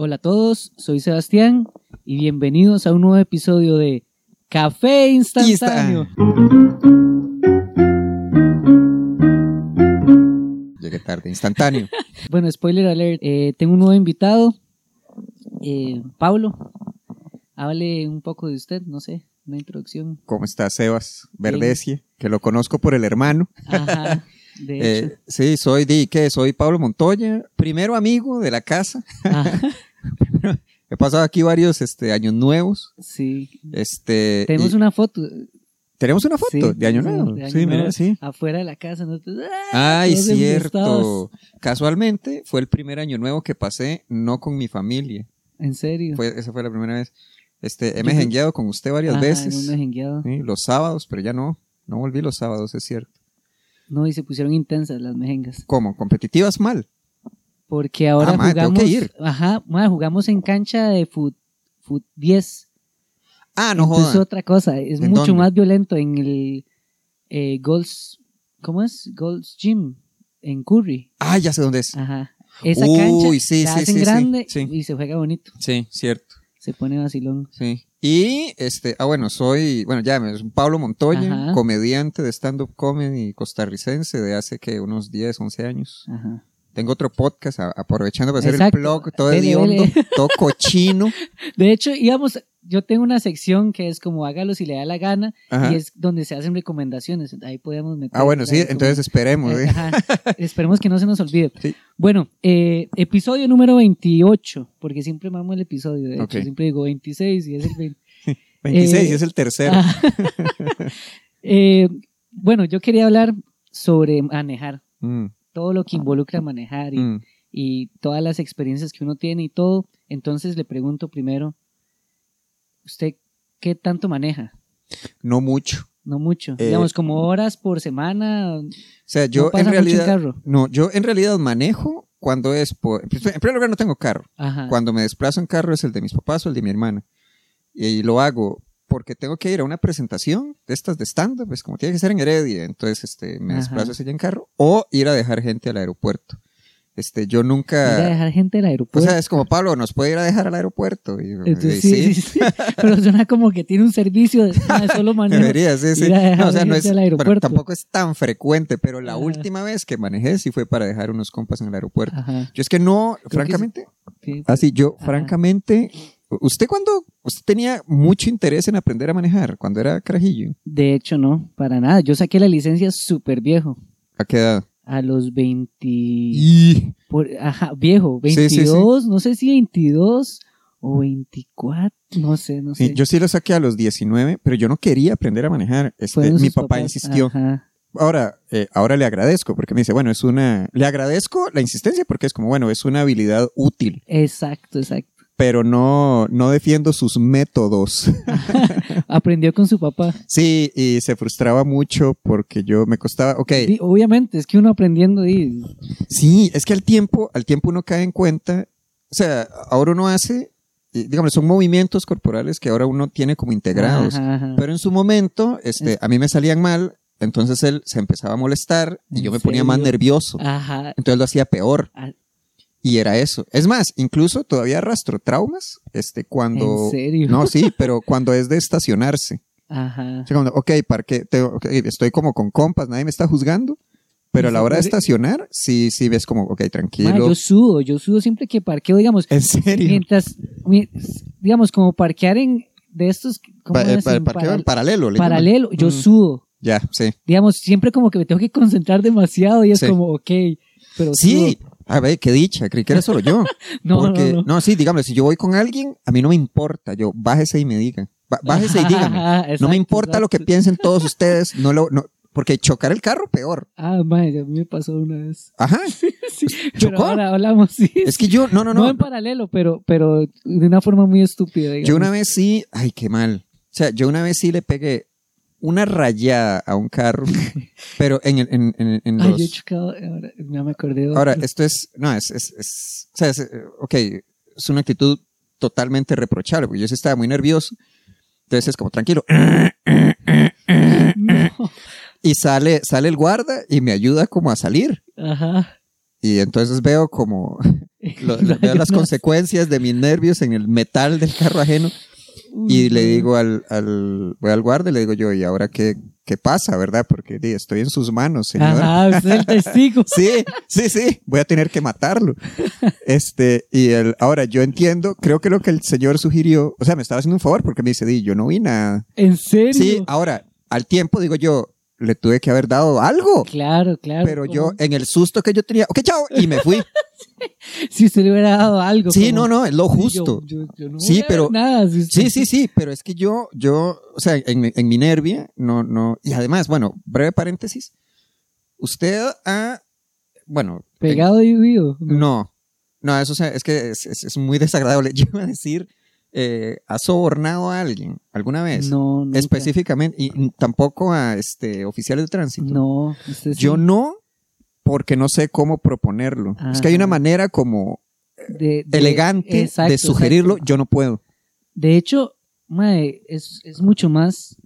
Hola a todos, soy Sebastián y bienvenidos a un nuevo episodio de Café Instantáneo. Llegué tarde, instantáneo. Bueno, spoiler alert, eh, tengo un nuevo invitado, eh, Pablo. Hable un poco de usted, no sé, una introducción. ¿Cómo está Sebas Verdesie? Que lo conozco por el hermano. Ajá, de hecho. Eh, sí, soy di, ¿qué? Soy Pablo Montoya, primero amigo de la casa. Ajá, He pasado aquí varios este, años nuevos. sí. Este, Tenemos y- una foto. tenemos una foto Sí, de año nuevo. de Año sí, mira, Nuevo. sí. Afuera de la casa. nosotros, ¡ah! Ay, Todos cierto. Casualmente fue el primer año nuevo que pasé no con mi familia. En serio. Fue, esa fue la primera vez. Este, he mejengueado con usted varias Ajá, veces. hemos. Sí, los sábados, pero ya no. No volví los sábados, es cierto. No, y se pusieron intensas las mejengas. ¿Cómo? ¿Competitivas mal? Porque ahora Ah, tengo jugamos. que ir. Ajá, mae, jugamos en cancha de fut, fut 10. Ah, no Entonces jodan. otra cosa, es ¿En mucho dónde? más violento en el eh, Gold's, ¿cómo es? Gold's Gym en Curry. Ah, ya sé dónde es. Ajá. Esa Uy, cancha sí, la sí, hacen sí, grande sí. y se juega bonito. Sí, cierto. Se pone vacilón. Sí. Y, este, ah, bueno, soy, bueno, ya, es Pablo Montoya, Ajá. comediante de stand-up comedy costarricense de hace que unos 10, 11 años. Ajá. Tengo otro podcast, a- aprovechando para hacer el blog todo hediondo, todo cochino. De hecho, íbamos, yo tengo una sección que es como hágalo si le da la gana Ajá. y es donde se hacen recomendaciones. Ahí podemos meter. Ah, bueno, sí, entonces esperemos. Eh, ¿eh? ajá. Esperemos que no se nos olvide. Sí. Bueno, eh, episodio número 28, porque siempre mamo el episodio, de hecho, siempre digo 26 y es el 20. 26 eh, y es el tercero. Ah. Eh, bueno, yo quería hablar sobre manejar, Mm, todo lo que involucra manejar y, mm. y todas las experiencias que uno tiene y todo. Entonces le pregunto primero, ¿usted qué tanto maneja? No mucho. No mucho, Eh, digamos como horas por semana. O sea, yo no pasa en mucho en realidad. carro. No, yo en realidad manejo cuando es por. En primer lugar, no tengo carro. Ajá. Cuando me desplazo en carro es el de mis papás o el de mi hermana. Y lo hago porque tengo que ir a una presentación de estas de stand-up, pues como tiene que ser en Heredia, entonces este, me Ajá. desplazo hacia allá en carro, o ir a dejar gente al aeropuerto. Este, yo Ir a nunca... dejar gente al O aeropuerto. sea, es como Pablo, ¿nos puede ir a dejar al aeropuerto? Y yo, Entonces, "Eh, sí, sí, sí. Pero suena como que tiene un servicio de solo manejo. Debería, sí, sí. ir a dejar No, o sea, no es, bueno, tampoco es tan frecuente, pero la Ajá. última vez que manejé sí fue para dejar unos compas en el aeropuerto. Ajá. Yo es que no, que francamente, sí. Así, yo, Ajá. francamente, ¿usted cuando usted tenía mucho interés en aprender a manejar cuando era carajillo? De hecho, no, para nada. Yo saqué la licencia súper viejo. ¿A qué edad? A los 20. Y... por- ajá, viejo. Sí, sí, 22, no sé si 22 o 24. No sé, no sé. Yo sí lo saqué a los 19, pero yo no quería aprender a manejar. Este, mi papá papás. insistió. Ajá. Ahora, eh, ahora le agradezco porque me dice, bueno, es una, le agradezco la insistencia porque es como, bueno, es una habilidad útil, Exacto, exacto. Pero no, no defiendo sus métodos. Aprendió con su papá. sí, y se frustraba mucho porque yo me costaba, ok, Y obviamente, es que uno aprendiendo y Sí, es que al tiempo, al tiempo uno cae en cuenta, o sea, ahora uno hace, digamos, son movimientos corporales que ahora uno tiene como integrados, Ajá, ajá. pero en su momento, este, a mí me salían mal, entonces él se empezaba a molestar y ¿En yo me ponía más serio? nervioso, Ajá. entonces lo hacía peor. Y era eso. Es más, incluso todavía arrastro traumas, este, cuando... ¿En serio? No, sí, pero cuando es de estacionarse. Ajá. O sea, cuando, ok, parque, te- ok, estoy como con compas, nadie me está juzgando, pero a la hora de estacionar, sí, sí ves como, ok, tranquilo. Ma, yo sudo, yo sudo siempre que parqueo, digamos, ¿En serio? mientras, mi- digamos, como parquear en de estos, ¿cómo Pa- eh, pa- parqueo en paral- paralelo. le paralelo, yo Mm. sudo, Ya, sí. digamos, siempre como que me tengo que concentrar demasiado y es Sí. como, ok, pero Sí. A ver, qué dicha, creí que era solo yo. no, Porque, no, no. sí, dígame, si yo voy con alguien, a mí no me importa, yo bájese y me diga. Ba- Bájese y dígame. Ajá, no exacto, me importa lo que exacto. piensen todos ustedes, no lo, no, porque chocar el carro, peor. Ah, madre, a mí me pasó una vez. Ajá. Sí, pero ¿Chocó? ahora hablamos, sí. Es que yo, no, no, no, no. en paralelo, pero, pero de una forma muy estúpida. Yo digamos. una vez sí, ay, qué mal. O sea, yo una vez sí le pegué una rayada a un carro, pero en, el- en, en, en Ay, los... yo he chocado, ahora ya me acordé de Ahora, esto es, no, es, es, es- o sea, es, eh, ok, es una actitud totalmente reprochable, porque yo sí estaba muy nervioso. Entonces es como, tranquilo. No. Y sale, sale el guarda y me ayuda como a salir. Ajá. Y entonces veo como, lo- veo las consecuencias de mis nervios en el metal del carro ajeno y le digo al, al, voy al guardia y le digo yo, ¿y ahora qué, qué pasa, verdad? Porque di, estoy en sus manos, señora. Ajá, usted es el testigo. Sí, sí, sí, voy a tener que matarlo. Este, y el, ahora yo entiendo, creo que lo que el señor sugirió, o sea, me estaba haciendo un favor porque me dice, di, yo no vi nada. ¿En serio? Sí, ahora, al tiempo digo yo, le tuve que haber dado algo. Claro, claro. Pero yo, como- en el susto que yo tenía, ok, chao, y me fui. Si usted le hubiera dado algo. Sí, como- no, no, es lo Sí, yo- justo. yo- yo no Sí, pero- Nada, si usted- Sí, sí, sí, pero es que yo, yo, o sea, en, en mi nervia, no, no, y además, bueno, breve paréntesis, usted ha, bueno, en- Pegado y vivo. no, no, eso o sea, es que es, es- es muy desagradable. Yo iba a decir, eh, ¿ha sobornado a alguien alguna vez? No, nunca. Específicamente, y tampoco a este, oficiales de tránsito. No, usted sí. Yo no, porque no sé cómo proponerlo. Es que hay una manera como De- de- elegante exacto, de sugerirlo, exacto. yo no puedo. De hecho, mae, es, es mucho más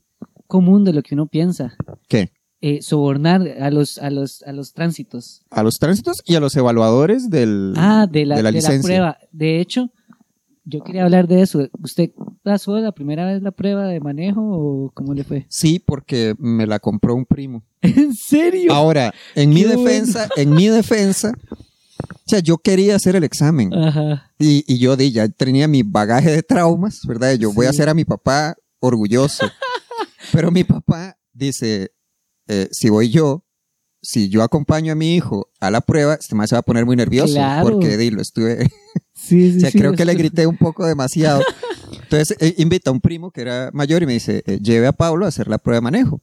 común de lo que uno piensa. ¿Qué? Eh, sobornar a los, a los, a los tránsitos. A los tránsitos y a los evaluadores del, Ah, de la, de la de la licencia. prueba. De hecho, yo quería hablar de eso. ¿Usted pasó la primera vez la prueba de manejo o cómo le fue? Sí, porque me la compró un primo. ¿En serio? Ahora, en mi defensa, en mi defensa, o sea, yo quería hacer el examen Ajá. y, y yo di, ya tenía mi bagaje de traumas, ¿verdad? Yo voy a hacer a mi papá orgulloso. Pero mi papá dice, eh, si voy yo, si yo acompaño a mi hijo a la prueba, este más se va a poner muy nervioso Claro. porque di, lo estuve, Sí, sí, o sea, sí, creo que le grité un poco demasiado. Entonces eh, invita a un primo que era mayor y me dice, eh, lleve a Pablo a hacer la prueba de manejo.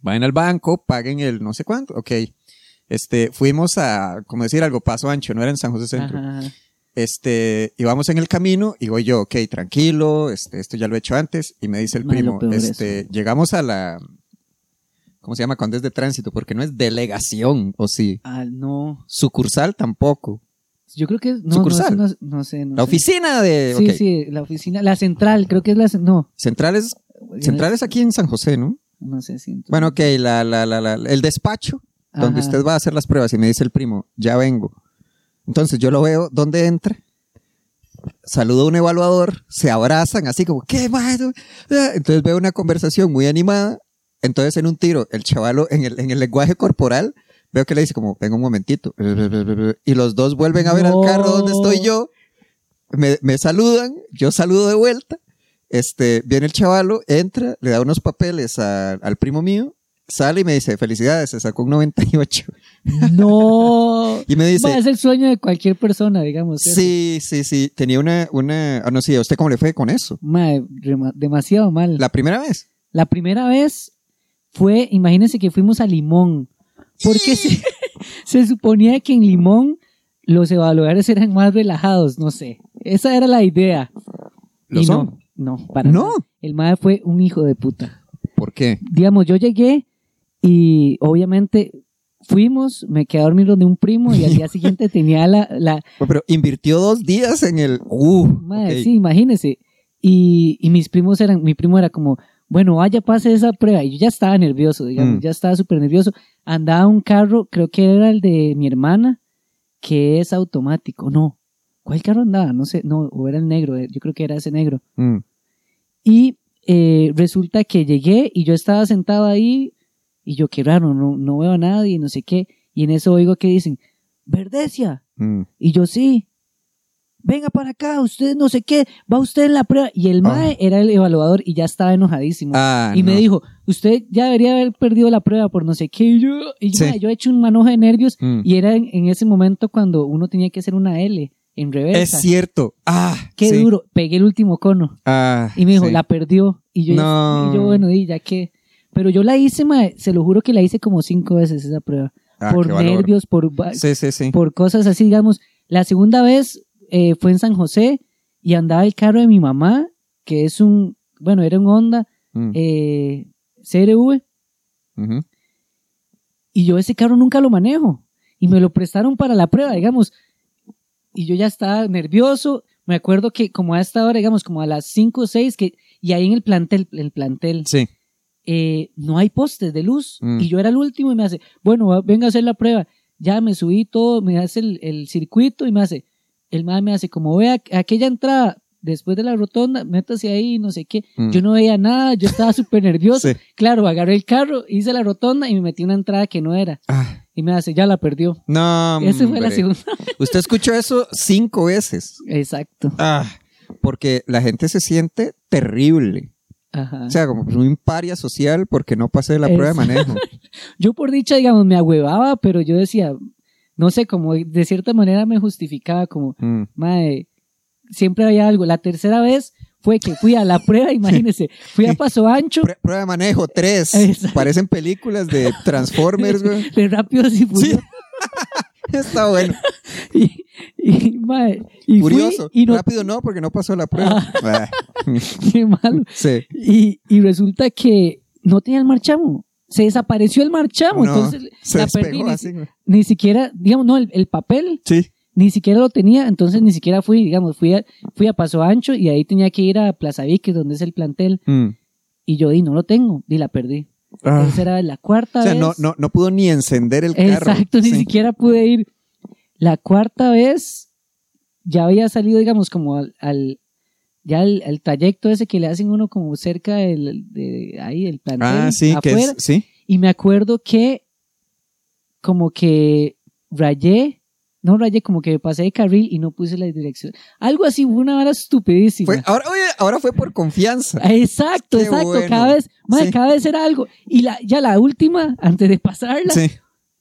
Vayan al banco, paguen el no sé cuánto, ok. Este, fuimos a, como decir algo, Paso Ancho, no era en San José Centro. Ajá. Este, íbamos en el camino y voy yo, ok, tranquilo, este, esto ya lo he hecho antes. Y me dice el primo, este, llegamos a la, ¿cómo se llama? Cuando es de tránsito, porque no es delegación, o sí. Ah, no. Sucursal tampoco. Yo creo que es- no, Sucursal. No, sé, no, no sé. no La sé. oficina de, Sí, sí, la oficina, la central, creo que es la, no. Centrales, centrales aquí en San José, ¿no? No sé si. Bueno, ok, la, la, la, el despacho donde usted va a hacer las pruebas y me dice el primo, ya vengo. Entonces yo lo veo, ¿dónde entra? Saludo a un evaluador, se abrazan así como, ¿qué más? Entonces veo una conversación muy animada. Entonces en un tiro, el chavalo en el, en el lenguaje corporal, veo que le dice como, venga un momentito. Y los dos vuelven a ver No. al carro donde estoy yo. Me, me saludan, yo saludo de vuelta. Este, viene el chavalo, entra, le da unos papeles a- al primo mío, sale y me dice, felicidades, se sacó un 98. No. Y me dice, es el sueño de cualquier persona, digamos. ¿cierto? sí, sí, sí, tenía una, una, ah, no sé, ¿a usted cómo le fue con eso? Ma, rema- demasiado mal. La, La primera vez. primera vez fue, imagínense que fuimos a Limón, porque se, se suponía que en Limón los evaluadores eran más relajados, no sé. Esa era la idea. ¿Lo y son? no, no, para No. nada. El MAE fue un hijo de puta. ¿Por qué? digamos, yo llegué y obviamente fuimos, me quedé a dormir donde un primo y al día siguiente tenía la, la Pero invirtió dos días en el, uh, madre, sí, imagínese. Y, y mis primos eran, mi primo era como, bueno, vaya, pase esa prueba. Y yo ya estaba nervioso, digamos, Mm. ya estaba súper nervioso. Andaba un carro, creo que era el de mi hermana, que es automático. No, ¿cuál carro andaba? No sé, no, o era el negro, eh, yo creo que era ese negro. Mm. Y eh, resulta que llegué y yo estaba sentado ahí y yo, qué raro, no, no veo a nadie, no sé qué. Y en eso oigo que dicen, Verdecia. Mm. Y yo, sí. Venga para acá, usted no sé qué, va usted en la prueba. Y el MAE era el evaluador y ya estaba enojadísimo. Ah, y me dijo, usted ya debería haber perdido la prueba por no sé qué. Y yo, y Sí. yo he hecho un manojo de nervios Mm. y era en, en ese momento cuando uno tenía que hacer una L en Es reversa. cierto. Ah, Qué sí. duro. Pegué el último cono. Ah, Y me dijo, sí. la perdió. Y yo, No. y yo bueno, y ya que. Pero yo la hice, mae, se lo juro que la hice como cinco veces esa prueba. Ah, por nervios, por, va- Sí, sí, sí. por cosas así, digamos. La segunda vez eh, fue en San José y andaba el carro de mi mamá, que es un, bueno, era un Honda Mm. eh, CRV, y yo ese carro nunca lo manejo. Y me lo prestaron para la prueba, digamos. Y yo ya estaba nervioso. Me acuerdo que como a esta hora, digamos, como a las 5 o 6, que, y ahí en el plantel, el plantel, Sí. eh, no hay postes de luz. Mm. Y yo era el último y me hace, bueno, venga a hacer la prueba. Ya me subí todo, me hace el, el circuito y me hace, el madre me hace como, vea aquella entrada después de la rotonda, métase ahí, no sé qué. Mm. Yo no veía nada, yo estaba súper nervioso. Sí. Claro, agarré el carro, hice la rotonda y me metí una entrada que no era. Ah, Y me hace, ya la perdió. no. Esa fue la segunda. Usted escuchó eso cinco veces. Exacto. Ah, porque la gente se siente terrible. Ajá. O sea, como un paria social porque no pasé la prueba de manejo. yo por dicha, digamos, me agüevaba, pero yo decía, no sé, como de cierta manera me justificaba, como, Mm. madre, siempre había algo. La tercera vez fue que fui a la prueba, imagínense, fui a Paso Ancho, Prue- Prueba de manejo, tres. Exacto. Parecen películas de Transformers, güey. de Rápidos y Sí. Furiosos. Está bueno. Y, y, madre, y fui Curioso. y no, Rápido no, porque no pasó la prueba. Ah. qué malo. Sí. Y, y resulta que no tenía el marchamo. Se desapareció el marchamo. No, entonces se la perdí. Ni, así, ni siquiera, digamos, no, el, el papel Sí. ni siquiera lo tenía. Entonces ni siquiera fui, digamos, fui a, fui a Paso Ancho y ahí tenía que ir a Plaza Vique, donde es el plantel. Mm. Y yo, y no lo tengo. Y la perdí. Ah. Entonces era la cuarta O sea, vez. no, no, no pudo ni encender el carro. Exacto, ni Sí. siquiera pude ir. La cuarta vez ya había salido, digamos, como al, al- ya al trayecto ese que le hacen uno como cerca del, de ahí, el plantel, Ah, sí, que afuera. es, sí. Y me acuerdo que como que rayé, no rayé, como que pasé de carril y no puse la dirección. Algo así, fue una hora estupidísima. Fue, ahora, oye, ahora fue por confianza. Exacto, Qué exacto. bueno. Cada vez, madre, Sí. cada vez era algo. Y la, ya la última, antes de pasarla, Sí.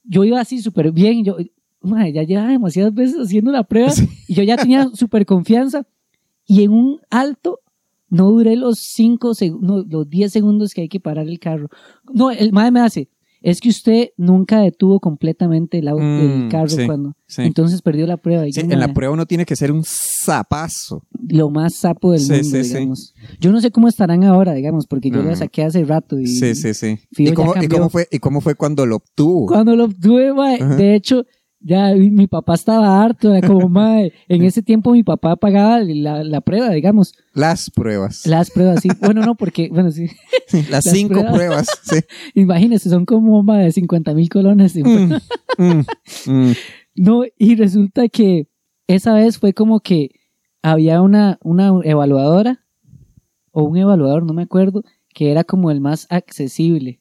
yo iba así súper bien. Yo, madre, ya llevaba demasiadas veces haciendo la prueba Sí. y yo ya tenía súper confianza. Y en un alto no duré los 5 segundos, los 10 segundos que hay que parar el carro. No, el madre me hace, es que usted nunca detuvo completamente el, auto, el Mm, carro sí, cuando. sí. Entonces perdió la prueba. Y Sí, en la prueba uno tiene que ser un zapazo. Lo más sapo del mundo, digamos. Yo no sé cómo estarán ahora, digamos, porque yo No. la saqué hace rato. Y, Sí, sí, sí. ¿Y cómo, y, cómo fue, ¿Y cómo fue cuando lo obtuvo? Cuando lo obtuve, mae, de hecho, ya mi papá estaba harto, era como, mae, en ese tiempo mi papá pagaba la, la prueba, digamos, Las pruebas. las pruebas, sí. Bueno, no, porque, bueno, sí, Las las cinco pruebas. pruebas. Sí. imagínese, son como, mae, 50 mil colones. Mm, mm, mm. No, y resulta que esa vez fue como que había una, una evaluadora, o un evaluador, no me acuerdo, que era como el más accesible.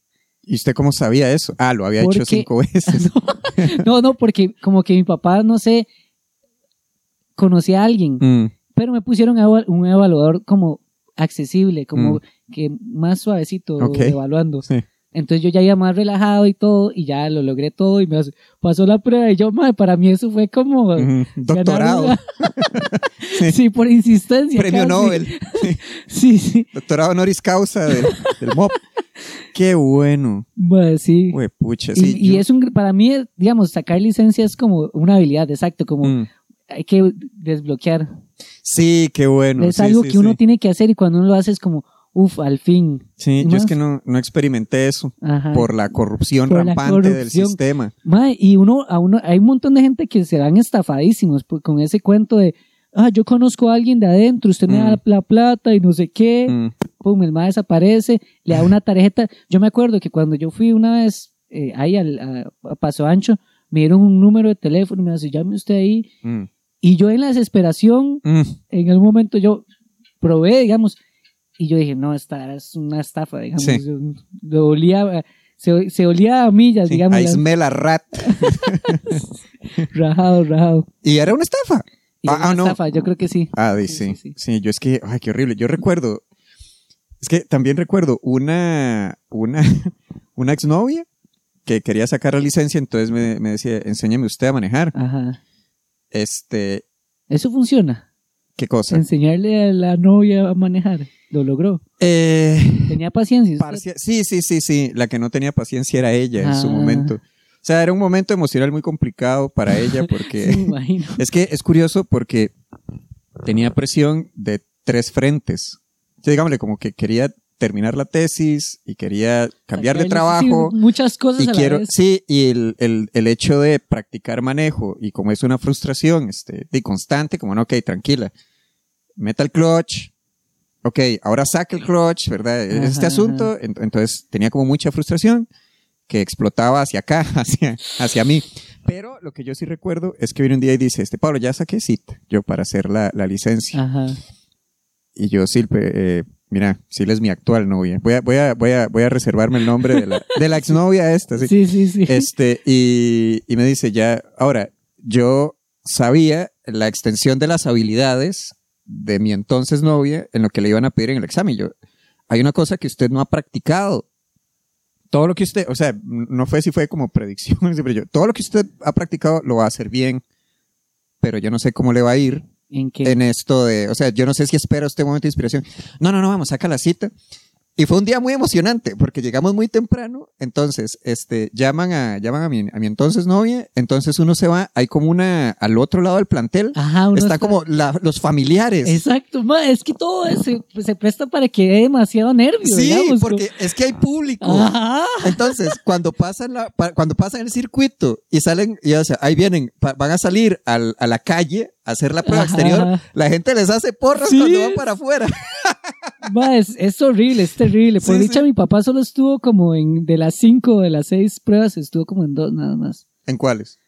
¿Y usted cómo sabía eso? Ah, lo había hecho cinco veces. No, no, porque como que mi papá, no sé, conocía a alguien. Mm, pero me pusieron un evaluador como accesible, como Mm. que más suavecito evaluando. sí. Entonces yo ya iba más relajado y todo, y ya lo logré todo, y me pasó la prueba, y yo, madre, para mí eso fue como... Doctorado. una- Sí. sí, por insistencia. Premio casi. Nobel. Sí, sí, Doctorado honoris causa del, del MOP. Qué bueno. madre, sí. Güey, pucha. y Sí, y yo- es un, para mí, digamos, sacar licencia es como una habilidad, exacto, como Mm. hay que desbloquear. Sí, qué bueno. es algo que uno tiene que hacer y cuando uno lo hace es como, uff, al fin. Sí, yo es más- que no, no experimenté eso Ajá. por la corrupción Por la rampante del sistema. Mae, y uno, a uno, hay un montón de gente que se dan estafadísimos con ese cuento de, ah, yo conozco a alguien de adentro, usted me da Mm. la plata y no sé qué, Mm, pum, el mae desaparece, le da una tarjeta. Yo me acuerdo que cuando yo fui una vez eh, ahí al, a, a Paso Ancho, me dieron un número de teléfono y me dice, llame usted ahí. mm, Y yo en la desesperación, en algún momento yo probé, digamos, y yo dije, no, esta es una estafa, digamos. Sí. Yo- olía, se, se olía a millas, Sí, digamos, a rat. rajado, rajado. Y era una estafa. Y Ah, era una ah, no. estafa, yo creo que sí. Ah, Sí, sí, sí, sí, sí. yo es que, ay, qué horrible. Yo recuerdo, es que también recuerdo una, una, una exnovia que quería sacar la licencia, entonces me, me decía, enséñeme usted a manejar. Ajá. Este, Eso funciona. ¿Qué cosa? Enseñarle a la novia a manejar. Lo logró. Eh, Tenía paciencia. usted. sí, sí, sí, sí. La que no tenía paciencia era ella en su Ah. momento. O sea, era un momento emocional muy complicado para ella porque Sí, me imagino. es que es curioso porque tenía presión de tres frentes. O sea, digámosle, como que quería terminar la tesis y quería cambiar de trabajo. sí, muchas cosas y a la quiero, vez. sí, y el, el, el hecho de practicar manejo, y como es una frustración este, de constante, como no, ok, tranquila, meta el clutch, ok, ahora saca el clutch, ¿verdad? Ajá, este asunto, en- entonces tenía como mucha frustración, que explotaba hacia acá, hacia, hacia mí. Pero lo que yo sí recuerdo es que viene un día y dice, este Pablo, ya saqué cita yo para hacer la, la licencia. Ajá. Y yo, Silpe, eh, mira, Sil es mi actual novia. Voy a, voy a, voy a, voy a reservarme el nombre de la, de la exnovia esta. ¿sí? Sí, sí, sí. Este, y, y me dice ya, ahora, yo sabía la extensión de las habilidades de mi entonces novia en lo que le iban a pedir en el examen. Yo, hay una cosa que usted no ha practicado. Todo lo que usted, o sea, no fue si fue como predicción, pero yo, todo lo que usted ha practicado lo va a hacer bien, pero yo no sé cómo le va a ir ¿En qué? en esto de, o sea, yo no sé si espera este momento de inspiración. No, no, no, vamos, saca la cita. Y fue un día muy emocionante porque llegamos muy temprano, entonces, este, llaman a, llaman a mi, a mi entonces novia, entonces uno se va, hay como una, al otro lado del plantel, Ajá, uno está como la- los familiares. Exacto, ma, es que todo se, se presta para que dé demasiado nervio. sí, digamos, porque es que hay público. Ajá. Entonces, cuando pasan, la, cuando pasan el circuito y salen, y, o sea, ahí vienen, van a salir al- a la calle hacer la prueba Ajá. exterior, la gente les hace porras Sí. cuando van para afuera. Ma, es, es horrible, es terrible. Por Sí, dicha, sí. mi papá solo estuvo como en, de las cinco de las seis pruebas, estuvo como en dos nada más. ¿En cuáles?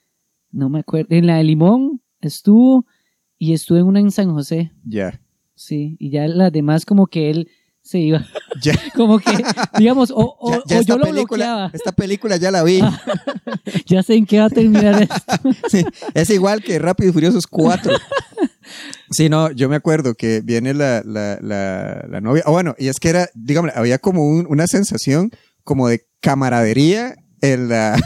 No me acuerdo. En la de Limón estuvo y estuvo en una en San José. Ya. Sí, y ya las demás como que él iba, Ya. como que, digamos, o, o, ya, ya o yo lo película, bloqueaba. esta película ya la vi. Ya sé en qué va a terminar esto. Sí, es igual que Rápido y Furiosos 4. Sí, no, yo me acuerdo que viene la, la, la, la novia. Ah, bueno, y es que era, dígame, había como un- una sensación como de camaradería en la,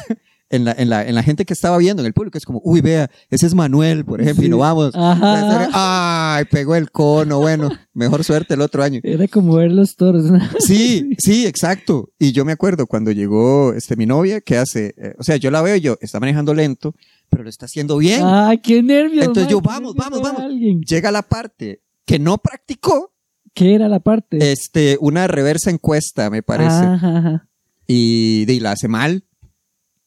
en, la, en, la, en la gente que estaba viendo, en el público. Es como, uy, vea, ese es Manuel, por ejemplo, y no vamos. Ajá. Ay, pegó el cono. Bueno, mejor suerte el otro año. Era como ver los toros. ¿no? Sí, sí, exacto. Y yo me acuerdo cuando llegó este, mi novia, que hace, eh, o sea, yo la veo y yo, está manejando lento, pero lo está haciendo bien. Ay, qué nervios. Entonces yo, vamos, vamos, vamos. Llega la parte que no practicó, ¿Qué era la parte? este, una reversa encuesta, me parece, Ajá, ajá. y, y la hace mal.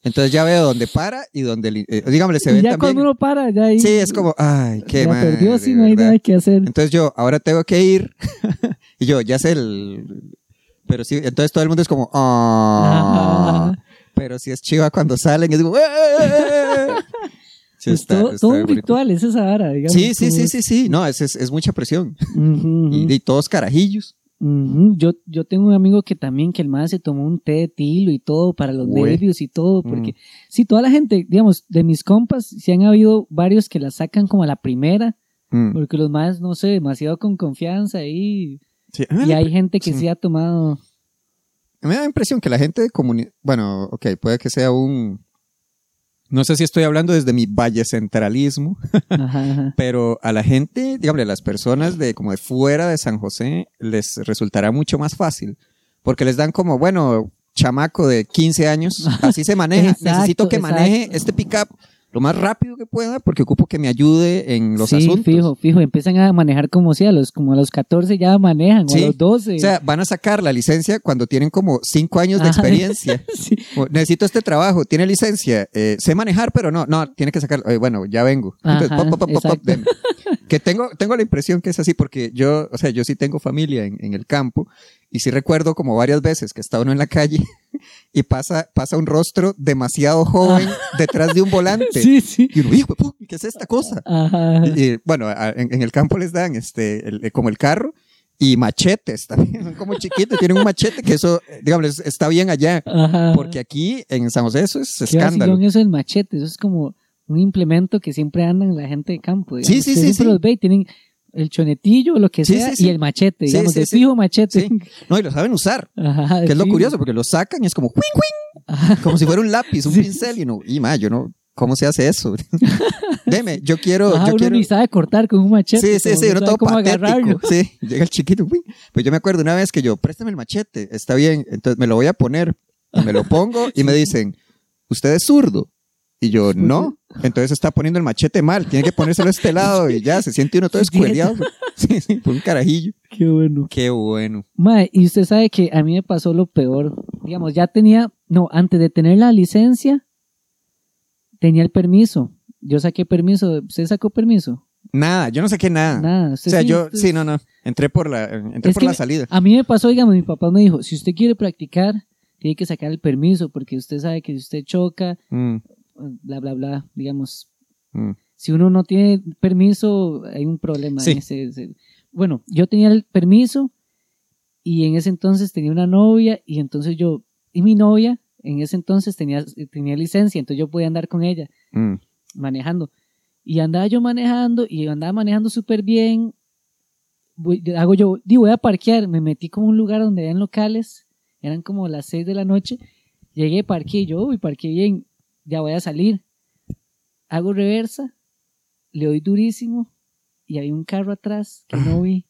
Entonces ya veo dónde para y dónde, eh, dígame, se Y ven ya también. cuando uno para, ya ahí. Sí, es como, ay, qué madre, perdió, si no hay nada que hacer. Entonces yo, ahora tengo que ir. y yo, ya sé el. Pero sí, entonces todo el mundo es como, ah. Pero si es chiva cuando salen, es como, "Eh". Sí, Pues está- todo, está todo un ritual, es esa vara, digamos. Sí, sí, sí, sí, sí. No, es, es, es mucha presión. Y todos carajillos. Yo, yo tengo un amigo que también, que el más se tomó un té de tilo y todo para los Güey. nervios y todo, porque Mm. sí, toda la gente, digamos, de mis compas, sí han habido varios que la sacan como a la primera, Mm. porque los más, no sé, demasiado con confianza Sí. Y la hay gente que sí. sí ha tomado, me da la impresión que la gente de comunidad, bueno, ok, puede que sea un, no sé si estoy hablando desde mi valle centralismo, ajá, ajá. pero a la gente, digamos, a las personas de como de fuera de San José les resultará mucho más fácil, porque les dan como, bueno, chamaco de 15 años, así se maneja, Exacto, necesito que maneje exacto. este pickup lo más rápido que pueda porque ocupo que me ayude en los sí, asuntos. fijo, fijo, empiezan a manejar como si a los, como a los 14 ya manejan, Sí. o a los 12. O sea, van a sacar la licencia cuando tienen como 5 años de Ajá. experiencia. Sí. Necesito este trabajo, tiene licencia, eh, sé manejar, pero no, no, tiene que sacar, eh, bueno, ya vengo. Entonces, Ajá, pop, pop, pop. Que tengo, tengo la impresión que es así porque yo, o sea, yo sí tengo familia en, en el campo y sí recuerdo como varias veces que está uno en la calle y pasa, pasa un rostro demasiado joven detrás de un volante. Ah. Sí, sí. Y uno, hijo, ¿qué es esta cosa? Ajá. Y, bueno, a- en, en el campo les dan este, el- eh, como el carro y machetes también, son como chiquitos, tienen un machete que eso, digamos, es- está bien allá. Ajá. Porque aquí en San José eso es escándalo. eso del machete, eso es como un implemento que siempre andan la gente de campo. digamos. Sí, sí, Usted sí, Siempre sí. los ve y tienen el chonetillo, lo que Sí, sea, sí, sí. y el machete, digamos, de fijo machete. No, y lo saben usar. Ajá, Que es lo fijo. curioso, porque lo sacan y es como, ¡cuing, cuing! Ajá. Como si fuera un lápiz, un pincel. Y no, y ma, yo no, ¿cómo se hace eso? Deme, yo quiero, Ajá, yo uno quiero. ni sabe cortar con un machete. Sí, sí, sí, no uno todo cómo agarrarlo. Sí, llega el chiquito. uy. Pues yo me acuerdo una vez que yo, préstame el machete, está bien, entonces me lo voy a poner. Y me lo pongo y me dicen, ¿usted es zurdo? Y yo, no. Entonces está poniendo el machete mal, tiene que ponérselo a este lado y ya, se siente uno todo escueleado. Sí, sí, por un carajillo. Qué bueno. Qué bueno. Mae, y usted sabe que a mí me pasó lo peor. Digamos, ya tenía, no, antes de tener la licencia, tenía el permiso. Yo saqué permiso. ¿Usted sacó permiso? Nada, yo no saqué nada. Nada. O sea, sí, yo, sí, no, no. Entré por la, entré por la salida. A mí me pasó, digamos, mi papá me dijo, si usted quiere practicar, tiene que sacar el permiso porque usted sabe que si usted choca, Mm, bla, bla, bla, digamos, mm. si uno no tiene permiso, hay un problema. Sí. en ese- ese- Bueno, yo tenía el permiso y en ese entonces tenía una novia y entonces yo, y mi novia en ese entonces tenía, tenía licencia, entonces yo podía andar con ella Mm. manejando. Y andaba yo manejando y andaba manejando súper bien. Voy- hago yo, digo, voy a parquear. Me metí como un lugar donde habían locales. Eran como las 6 de la noche. Llegué, parqué yo, uy, parqué bien. Ya voy a salir. Hago reversa. Le doy durísimo. Y hay un carro atrás que no vi.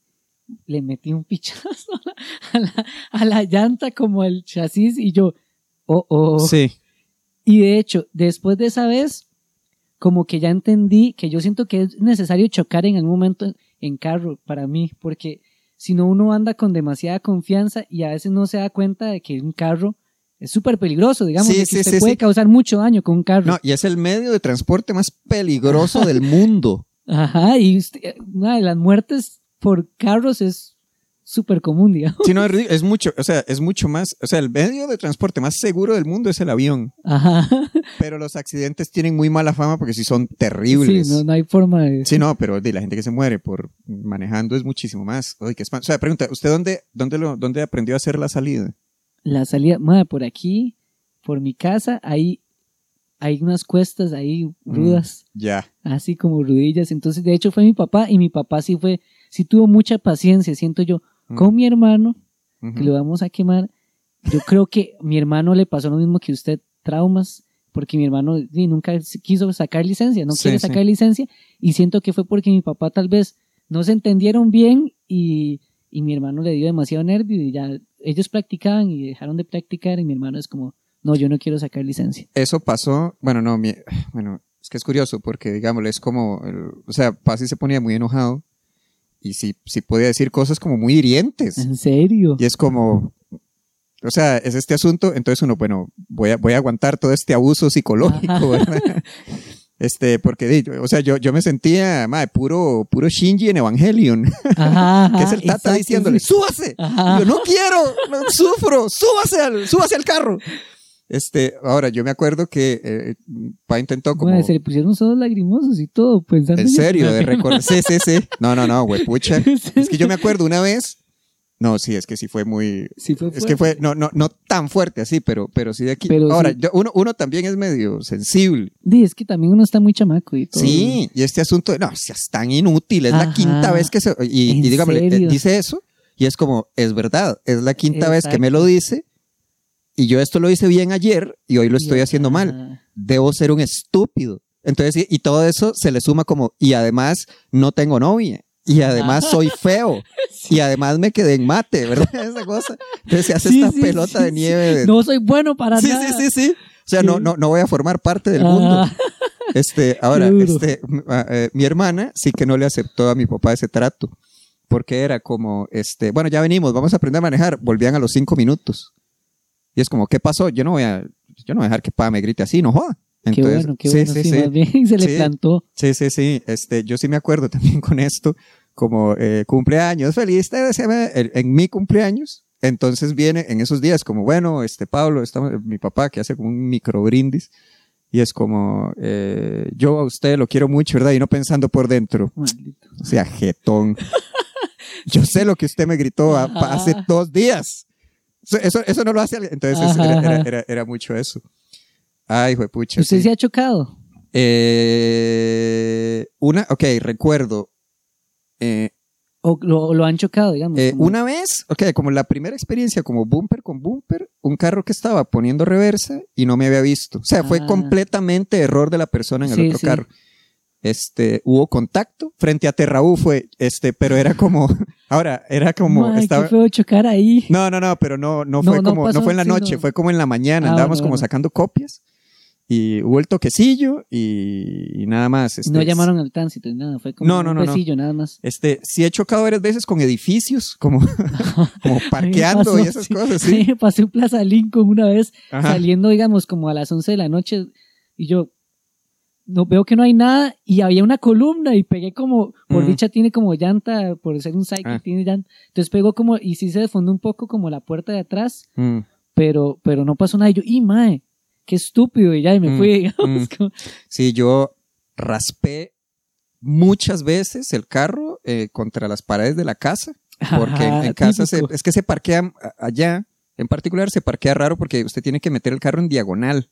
Le metí un pichazo a la, a la- a la llanta como el chasis y yo, oh, oh. Sí. Y de hecho, después de esa vez, como que ya entendí que yo siento que es necesario chocar en algún momento en carro para mí, porque si no uno anda con demasiada confianza y a veces no se da cuenta de que un carro es súper peligroso, digamos, Sí, que sí, usted sí, puede causar mucho daño con un carro. No, y es el medio de transporte más peligroso del mundo. Ajá, y usted- una de las muertes por carros es súper común, digamos. Sí, no, es, mucho, o sea, es mucho más, o sea, el medio de transporte más seguro del mundo es el avión, Ajá. pero los accidentes tienen muy mala fama porque sí son terribles. Sí, no, no hay forma de... Sí, no, pero de la gente que se muere por manejando es muchísimo más. Ay, qué espan- O sea, pregunta, ¿usted dónde, dónde, lo, dónde aprendió a hacer la salida? La salida, madre, por aquí, por mi casa, hay, hay unas cuestas ahí Mm. rudas, Ya. así como rudillas. Entonces, de hecho, fue mi papá y mi papá sí fue, sí tuvo mucha paciencia, siento yo, Mm. con mi hermano, que lo vamos a quemar. Yo creo que mi hermano le pasó lo mismo que usted, traumas, porque mi hermano sí, nunca quiso sacar licencia, no Sí, quiere sí. sacar licencia, y siento que fue porque mi papá tal vez no se entendieron bien y, y mi hermano le dio demasiado nervio y ya ellos practicaban y dejaron de practicar y mi hermano es como, no, yo no quiero sacar licencia. Eso pasó, bueno, no, mi- bueno, es que es curioso porque, digámosle, es como, el- o sea, Pasi se ponía muy enojado y sí, sí podía decir cosas como muy hirientes. ¿En serio? Y es como, o sea, es este asunto, entonces uno, bueno, voy a, voy a aguantar todo este abuso psicológico. ¿verdad? Este, porque, o sea, yo, yo me sentía, madre, puro, puro Shinji en Evangelion, Ajá, ajá, que es el tata exacto, diciéndole, súbase. Yo, no quiero, no, sufro, súbase al, súbase al carro. Este, ahora, yo me acuerdo que eh, Pa intentó como... Madre, se le pusieron todos lagrimosos y todo, pensando En serio, de recordar. Sí, sí, sí. No, no, no, güey, pucha. Es que yo me acuerdo una vez. No, sí, es que sí fue muy. Sí fue Es que fue, no, no, no tan fuerte así, pero, pero sí de aquí. Pero Ahora, sí. yo- uno, uno también es medio sensible. Di, es que también uno está muy chamaco y todo. Sí, y este asunto, no, es tan inútil, es la Ajá. quinta vez que se. Y, ¿En y dígame, eh, serio? dice eso, y es como, es verdad, es la quinta vez que Exacto. me lo dice, y yo esto lo hice bien ayer, y hoy lo estoy haciendo mal. Debo ser un estúpido. Entonces, y, y todo eso se le suma como, y además no tengo novia. Y además soy feo. Y además me quedé en mate, ¿verdad? Esa cosa. Entonces se hace Sí, esta sí, pelota sí, de sí. nieve. de- No soy bueno para sí, nada. sí, sí, sí. O sea, no, Sí. no, no voy a formar parte del mundo. Este, ahora, Qué este, eh, mi hermana sí que no le aceptó a mi papá ese trato. Porque era como, este, bueno, ya venimos, vamos a aprender a manejar. Volvían a los cinco minutos. Y es como, ¿qué pasó? Yo no voy a, yo no voy a dejar que papá me grite así, no joda. Qué Entonces, bueno, qué sí, bueno. sí, Sí, sí. más bien se le Sí. plantó. Sí, sí, sí. Este, yo sí me acuerdo también con esto, como eh, cumpleaños, feliz, te deseame en, mi cumpleaños. Entonces viene en esos días como, bueno, este Pablo, estamos, mi papá que hace como un micro brindis y es como, eh, yo a usted lo quiero mucho, ¿verdad? Y no pensando por dentro, Maldito. o sea, jetón. Yo sé lo que usted me gritó a- hace dos días. Eso, eso, no lo hace alguien. Entonces era, era, ajá. era- era mucho eso. Ay, pucha. ¿Usted sí. se ha chocado? Eh, una, ok, recuerdo. Eh, ¿O lo, lo han chocado, digamos? eh, como- una vez, ok, como la primera experiencia como bumper con bumper, un carro que estaba poniendo reversa y no me había visto. O sea, fue Ah. completamente error de la persona en el Sí, otro sí. carro. Este, hubo contacto frente a Terraú fue, este, pero era como, ahora, era como, Mae, estaba, qué feo chocar ahí. no, no, no, pero no, no No, fue no como, no fue en la sí, noche, no. fue como en la mañana, Ah, andábamos bueno, como bueno. sacando copias y hubo el toquecillo y, y nada más. este, no llamaron al tránsito ni nada, fue como No, no, un no, nada más. Este, sí he chocado varias veces con edificios, como, como parqueando pasó, y esas sí. cosas, sí. pasé un Plaza Lincoln una vez Ajá. saliendo, digamos, como a las 11 de la noche y yo no veo que no hay nada y había una columna y pegué como, por dicha tiene como llanta, por ser un cycle Ah. tiene llanta, entonces pegó como y sí se desfondó un poco como la puerta de atrás, Mm, pero, pero no pasó nada. Y yo, y mae, qué estúpido, y ya, y me Mm, fui, digamos. mm. como- Sí, yo raspé muchas veces el carro eh, contra las paredes de la casa, porque en, Ajá, en casa se- es que se parquea allá, en particular se parquea raro porque usted tiene que meter el carro en diagonal,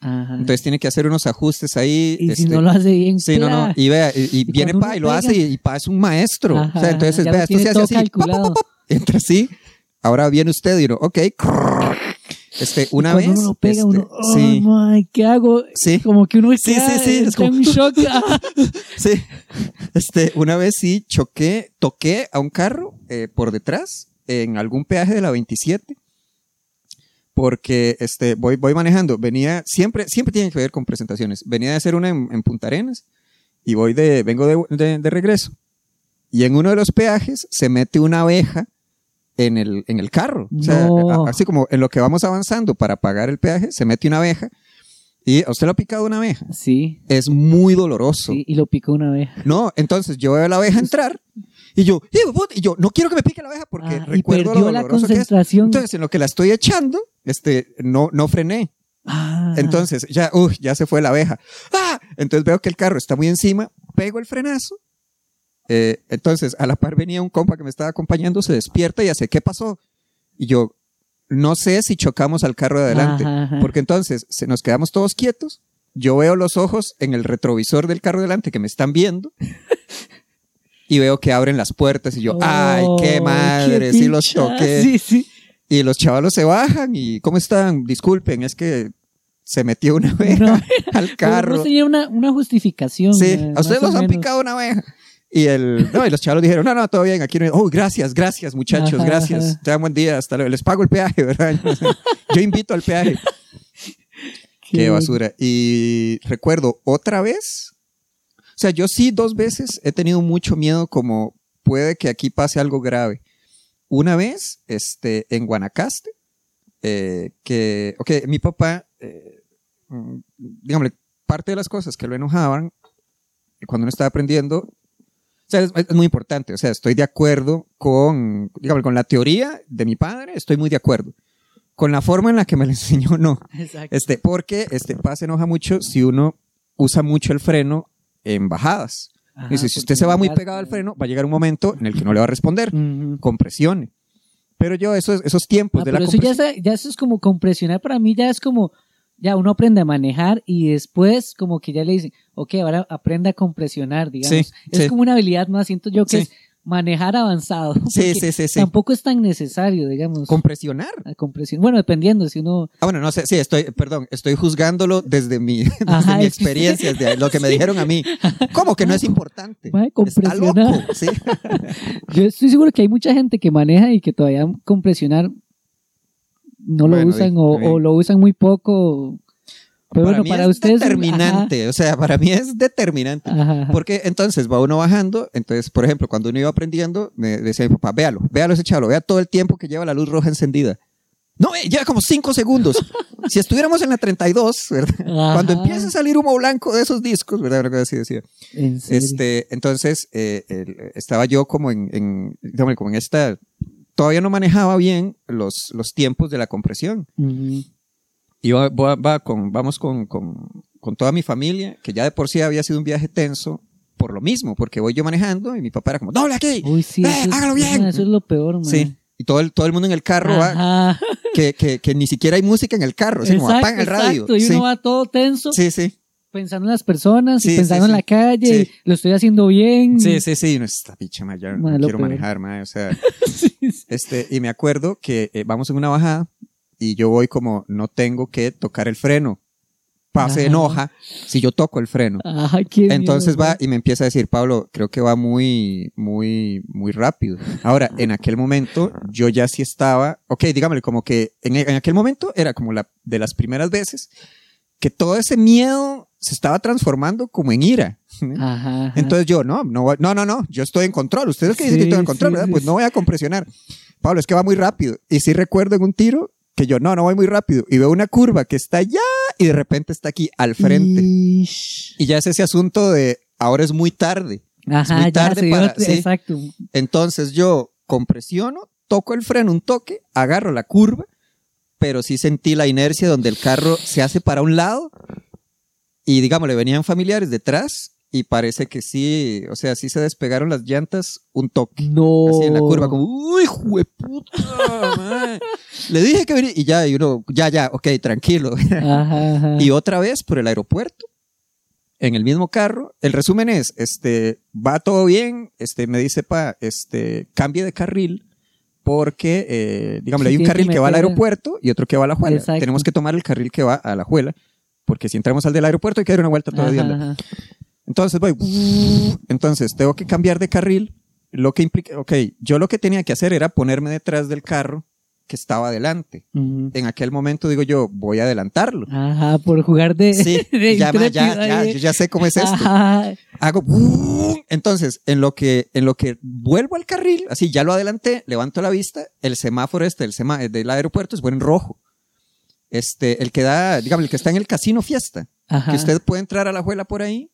Ajá. entonces tiene que hacer unos ajustes ahí. y si este, no lo hace bien, Sí, no, no, pla. y vea, y, y viene pa y lo pega- hace y, y pa es un maestro. o Ajá, sea, entonces, vea, esto se hace así, entra así, ahora viene usted y uno, ok, este, una vez, uno pega, este, uno, oh, sí, mae, ¿qué hago? sí, Como que uno Sí, queda, sí, sí, es entra en como- un shock. Sí, este, una vez sí choqué, toqué a un carro eh, por detrás en algún peaje de la 27 porque este, voy, voy manejando, venía, siempre, siempre tiene que ver con presentaciones, venía de hacer una en, en Punta Arenas y voy de, vengo de, de- de regreso. Y en uno de los peajes se mete una abeja en el, en el carro, o sea, No. así como en lo que vamos avanzando para pagar el peaje, se mete una abeja y a usted lo ha picado una abeja, Sí, es muy doloroso. sí, y lo picó una vez. No, entonces yo veo a la abeja entrar y yo, "Hijo de puta", y yo, no quiero que me pique la abeja porque Ah, y recuerdo perdió lo la doloroso que es. concentración. Entonces, en lo que la estoy echando, este, no, no frené. Ah, Entonces, ya, uy, ya se fue la abeja. ¡Ah! Entonces veo que el carro está muy encima, pego el frenazo. Eh, entonces, a la par venía un compa que me estaba acompañando, se despierta y hace, ¿qué pasó? Y yo, no sé si chocamos al carro de adelante. Ajá, ajá. Porque entonces se, nos quedamos todos quietos. Yo veo los ojos en el retrovisor del carro de delante que me están viendo. y veo que abren las puertas y yo, ¡ay, qué Oh, madre! Sí los picha. toqué. Sí, sí. Y los chavalos se bajan y, ¿cómo están? Disculpen, es que se metió una abeja No. al carro. no tenía una, una justificación. Sí, eh, a ustedes los han menos. picado una abeja. Y, el, no, y los chavos dijeron, no, no, todo bien, aquí no hay- Oh, gracias, gracias, muchachos, gracias. ajá. Tengan buen día, hasta luego. Les pago el peaje, ¿verdad? Yo invito al peaje. Qué basura. Y recuerdo otra vez, o sea, yo sí dos veces he tenido mucho miedo como puede que aquí pase algo grave. Una vez, este, en Guanacaste, eh, que, ok, mi papá, eh, mm, dígame, parte de las cosas que lo enojaban cuando uno estaba aprendiendo, sea, es, es muy importante, o sea, estoy de acuerdo con, dígame, con la teoría de mi padre, estoy muy de acuerdo. Con la forma en la que me lo enseñó, no. Exacto. Este, porque este pa se enoja mucho si uno usa mucho el freno en bajadas. Ajá, Dice, si usted se va muy pegado al freno, va a llegar un momento en el que no le va a responder Ujú. con presión. Pero yo esos, esos tiempos Ah, de la pero eso ya, compresión- ya eso es como compresionar para mí, ya es como, ya uno aprende a manejar y después como que ya le dicen, ok, ahora aprenda a compresionar, digamos. Sí, es sí. como una habilidad más, siento yo que Sí. es manejar avanzado. Sí, sí, sí, sí. Tampoco es tan necesario, digamos. Compresionar. a compresión. Bueno, dependiendo, si uno... Ah, bueno, no sé, sí, estoy, perdón, estoy juzgándolo desde mi, desde Ajá, mi experiencia, de lo que me dijeron a mí. ¿Cómo que no es importante? Mae, Está compresionar. loco, sí. Yo estoy seguro que hay mucha gente que maneja y que todavía compresionar no lo Bueno, usan o, lo usan muy poco. Pero bueno, mí para es ustedes... determinante, o sea, para mí es determinante. Ajá, ajá. Porque entonces va uno bajando, entonces, por ejemplo, cuando uno iba aprendiendo, me decía mi papá, véalo, véalo ese chavo, vea todo el tiempo que lleva la luz roja encendida. No, eh, lleva como cinco segundos. si estuviéramos en la 32, ¿verdad? Cuando empieza a salir humo blanco de esos discos, ¿verdad? Así decía. En serio. Este, entonces, eh, el- estaba yo como en, en, como en esta, todavía no manejaba bien los, los tiempos de la compresión. Ujú. Y va, va- va con, vamos con, con, con toda mi familia, que ya de por sí había sido un viaje tenso, por lo mismo, porque voy yo manejando y mi papá era como, doble aquí. Uy, sí, ¡Eh, eso, es- hágalo bien! eso es lo peor, man. Sí. Y todo el, todo el mundo en el carro va, que, que, que ni siquiera hay música en el carro, Exacto, apagan el radio. exacto, Y Sí, uno va todo tenso, sí, sí, pensando en las personas y Sí, pensando sí, en la calle, Sí. y lo estoy haciendo bien. sí, sí, sí, no, esta picha mayor, no quiero peor. manejar, ma, o sea, este, y me acuerdo que eh, vamos en una bajada y yo voy como, no tengo que tocar el freno. Pa, se Ajá. enoja si yo toco el freno. Ajá, qué Entonces miedo, va y me empieza a decir, Pablo, creo que va muy, muy, muy rápido. Ahora, en aquel momento, yo ya sí estaba, ok, dígame, como que en, en aquel momento era como la de las primeras veces que todo ese miedo se estaba transformando como en ira. Ajá, ajá. Entonces yo, no, no, no, no, no, yo estoy en control. Ustedes que dicen que Sí, estoy en control, sí, ¿verdad? sí, Pues sí. no voy a compresionar. Pablo, es que va muy rápido. Y sí recuerdo en un tiro que yo, no, no voy muy rápido. Y veo una curva que está allá y de repente está aquí al frente. Ish. Y ya es ese asunto de ahora es muy tarde. Ajá, muy ya tarde dio- para- sí. exacto. Entonces yo compresiono, toco el freno un toque, agarro la curva, pero sí sentí la inercia donde el carro se hace para un lado y digamos, le venían familiares detrás y parece que sí, o sea, sí se despegaron las llantas un toque. No. Así en la curva, como, uy, jueputa, mae". Le dije que venía, y ya, y uno, ya, ya, ok, tranquilo. Ajá, ajá. y otra vez por el aeropuerto, en el mismo carro. El resumen es, este, va todo bien, este, me dice, pa, este, cambie de carril, porque, eh, digamos, Sí, hay un tiene que carril que, va al aeropuerto y otro que va a la Juela. Exacto. Tenemos que tomar el carril que va a la Juela, porque si entramos al del aeropuerto hay que dar una vuelta todavía. Ajá. Entonces voy, entonces tengo que cambiar de carril, lo que implica, ok, yo lo que tenía que hacer era ponerme detrás del carro que estaba adelante. Ujú. En aquel momento digo yo, voy a adelantarlo. Ajá, por jugar de. Sí, de ya, ya, ya, ahí. yo ya sé cómo es esto. Ajá. Hago, entonces, en lo que, en lo que vuelvo al carril, así ya lo adelanté, levanto la vista, el semáforo este, el semá del aeropuerto es bueno en rojo. Este, el que da, digamos, el que está en el casino fiesta, Ajá. que usted puede entrar a la juela por ahí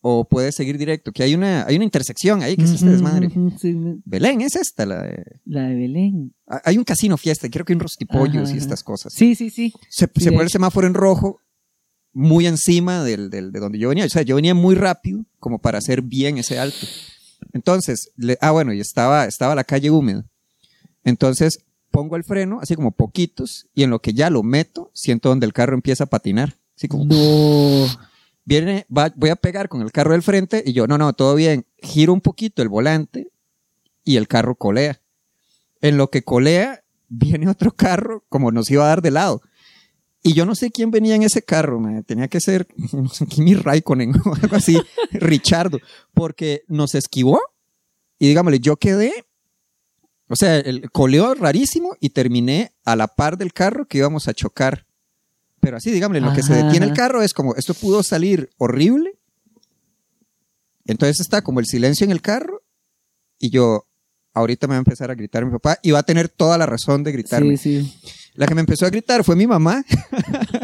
o puede seguir directo, que hay una, hay una intersección ahí que es este Ujú, desmadre. ujú, sí, Belén es esta, la de- la de Belén. hay un casino fiesta, creo que hay un rostipollos Ajá, y estas cosas. Sí, sí, sí. Se, Sí, se pone el semáforo en rojo muy encima del, del- de donde yo venía. O sea, yo venía muy rápido como para hacer bien ese alto. Entonces, le- ah, bueno, y estaba, estaba la calle húmeda. Entonces, pongo el freno, así como poquitos, y en lo que ya lo meto, siento donde el carro empieza a patinar. Así como, No. viene, va- voy a pegar con el carro del frente, y yo, no, no, todo bien. Giro un poquito el volante, y el carro colea. En lo que colea, viene otro carro, como nos iba a dar de lado. Y yo no sé quién venía en ese carro, man. tenía que ser no sé, Kimi Raikkonen o algo así, Richardo, porque nos esquivó y digámosle, yo quedé, o sea, el coleó rarísimo y terminé a la par del carro que íbamos a chocar. Pero así, digámosle, lo que se detiene el ajá. carro es como, esto pudo salir horrible. Entonces está como el silencio en el carro y yo, ahorita me va a empezar a gritar mi papá y va a tener toda la razón de gritarme. Sí, sí. La que me empezó a gritar fue mi mamá.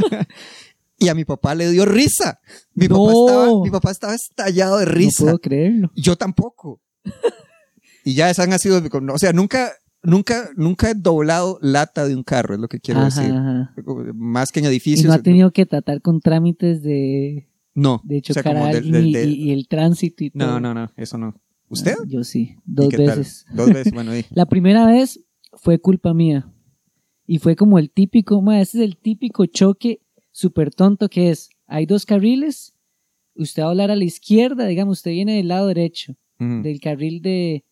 y a mi papá le dio risa. Mi, No. papá estaba, mi papá estaba estallado de No risa. puedo creerlo. Yo tampoco. Y ya esas han sido, o sea, nunca, nunca, nunca he doblado lata de un carro, es lo que quiero Ajá, decir. ajá. Más que en Y edificios. no ha tenido que tratar con trámites de, no. de O sea, chocar a alguien del- y, del- y- y el tránsito y todo. no, no, no, eso no. ¿Usted? Ah, Yo sí, ¿Y dos tal? veces. Dos veces, bueno, di. La primera vez fue culpa mía. Y fue como el típico, ma, ese es el típico choque súper tonto que es, hay dos carriles, usted va a hablar a la izquierda, digamos, usted viene del lado derecho, del carril de,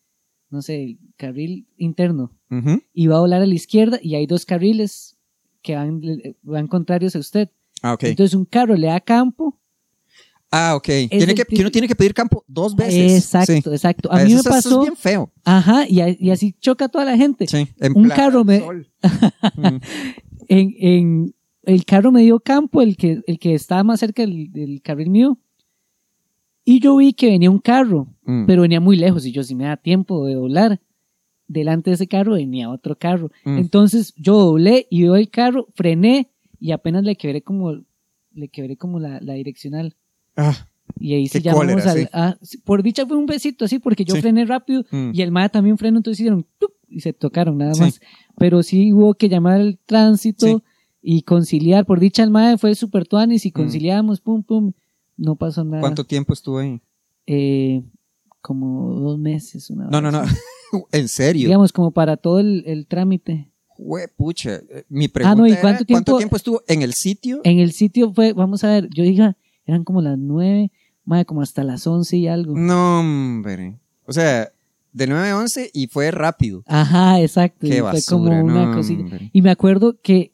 no sé, el carril interno, Ujú. y va a hablar a la izquierda y hay dos carriles que van, van contrarios a usted. Ah, ok. Entonces un carro le da campo. ah, ok. Tiene que, uno tiene que pedir campo dos veces. Exacto, Sí. exacto. A mí me Eso- eso es pasó, bien feo. ajá, y, a- y así choca a toda la gente. Sí, en Un carro me-. Mm. en, en el carro me dio campo, el que, el que estaba más cerca del, del carril mío. Y yo vi que venía un carro, Mm. pero venía muy lejos y yo si me da tiempo de doblar. Delante de ese carro venía otro carro. Mm. Entonces yo doblé y veo el carro, frené y apenas le quebré como, le quebré como la, la direccional. Ah, Y ahí Qué llamamos cólera, al... sí. ah, por dicha fue un besito así porque yo Sí. frené rápido mm. y el MAE también frenó, entonces hicieron ¡tup! y se tocaron nada Sí. más. Pero sí hubo que llamar al tránsito y conciliar. Por dicha, el MAE fue super tuanis y conciliamos, pum, pum. No pasó nada. ¿Cuánto tiempo estuvo ahí? Eh, como dos meses. Una No, no, vez. no. en serio. Digamos, como para todo el, el trámite. Jue- pucha. Eh, Mi pregunta Ah, no, ¿y era, cuánto tiempo- estuvo en el sitio? En el sitio fue, vamos a ver, yo diga, eran como las nueve, MAE, como hasta las once y algo. No, hombre. O sea, de 9 a 11 y fue rápido. Ajá, exacto. Qué fue basura. como una no, hombre. Y me acuerdo que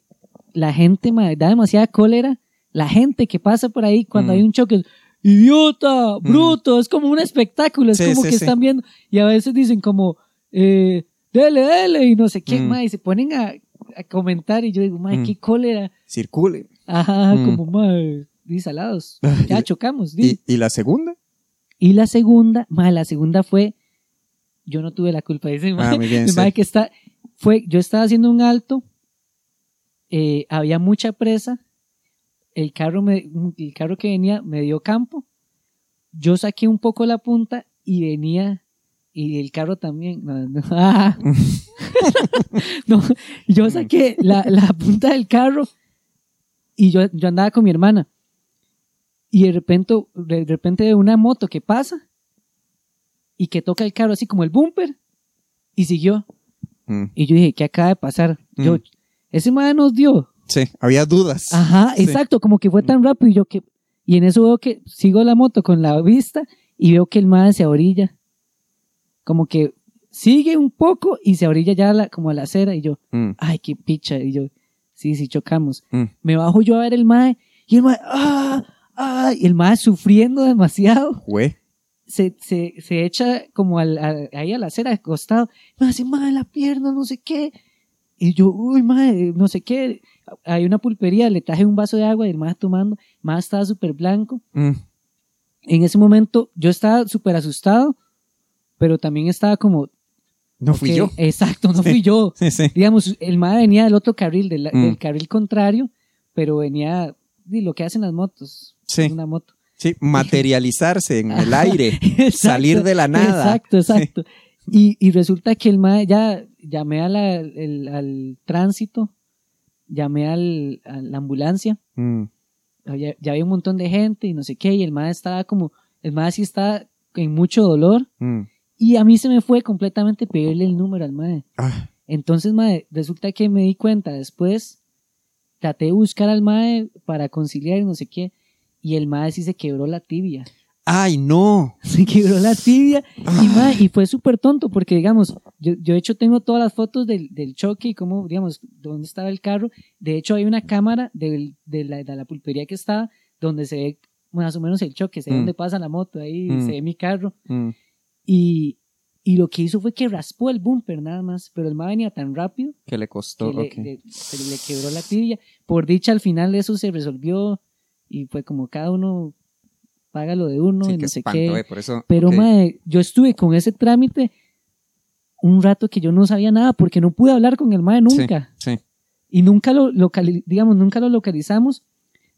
la gente me da demasiada cólera. La gente que pasa por ahí cuando Mm. hay un choque, idiota, bruto, es como un espectáculo, es Sí, como sí, que sí. están viendo. Y a veces dicen como, eh, dele, dele, y no sé qué, Mm. ma, y se ponen a, a comentar y yo digo, ma, Mm. qué cólera. Circule. Ajá, Mm. como, ma, di salados. Ya chocamos. ¿Y, y la segunda? Y la segunda, ma, la segunda fue, yo no tuve la culpa, dice Ah, bien, que está, fue, yo estaba haciendo un alto, eh, había mucha presa, el carro, me, el carro que venía me dio campo, yo saqué un poco la punta y venía y el carro también. No, no, ah. No, yo saqué la, la punta del carro y yo, yo andaba con mi hermana. Y de repente, de repente una moto que pasa y que toca el carro así como el bumper y siguió. Mm. Y yo dije, ¿qué acaba de pasar? Yo, Mm. ese madre nos dio. Sí, había dudas. Ajá, Sí. exacto, como que fue tan rápido y yo que... Y en eso veo que sigo la moto con la vista y veo que el madre se orilla. Como que sigue un poco y se orilla ya la- como a la acera y yo, Mm, ay, qué picha. Y yo, sí, sí, chocamos. mm. Me bajo yo a ver el mae y el mae, ah, ah, y el mae sufriendo demasiado. Jue. Se, se, se echa como al, al- ahí a la acera acostado. Me hace, mae, la pierna, no sé qué. Y yo, uy, mae, no sé qué. Hay una pulpería, le traje un vaso de agua y el mae tomando. Mae estaba súper blanco. Mm, En ese momento yo estaba súper asustado, pero también estaba como... No fui yo. Exacto, no Sí. fui yo. Sí, sí. digamos, el mae venía del otro carril, del, Mm. del carril contrario, pero venía de lo que hacen las motos. Sí. Una moto. Sí, materializarse en el aire, Exacto, salir de la nada. Exacto, exacto. Y, y resulta que el mae ya llamé a la- el- al tránsito, llamé al, a la ambulancia, Mm, ya, ya había un montón de gente y no sé qué, y el mae estaba como, el mae sí estaba en mucho dolor, mm. y a mí se me fue completamente pedirle el número al mae. Ah, Entonces, mae, resulta que me di cuenta después, traté de buscar al mae para conciliar y no sé qué, y el mae sí se quebró la tibia. Ay, no. Se quebró la tibia y, fue súper tonto porque, digamos, yo, yo de hecho tengo todas las fotos del, del choque y cómo, digamos, dónde estaba el carro. De hecho, hay una cámara del- de, la, de la pulpería que estaba donde se ve más o menos el choque, se ve Mm. dónde pasa la moto, ahí Mm. se ve mi carro. Mm, Y, y lo que hizo fue que raspó el bumper nada más, pero el mae venía tan rápido que le costó. que le- se le quebró la tibia. Por dicha, al final eso se resolvió y fue como cada uno paga lo de uno Sí, y no sé espanto, qué. eh, por eso. Pero, mae, yo estuve con ese trámite un rato que yo no sabía nada porque no pude hablar con el Sí, nunca. Sí. Y nunca lo, digamos, nunca lo localizamos.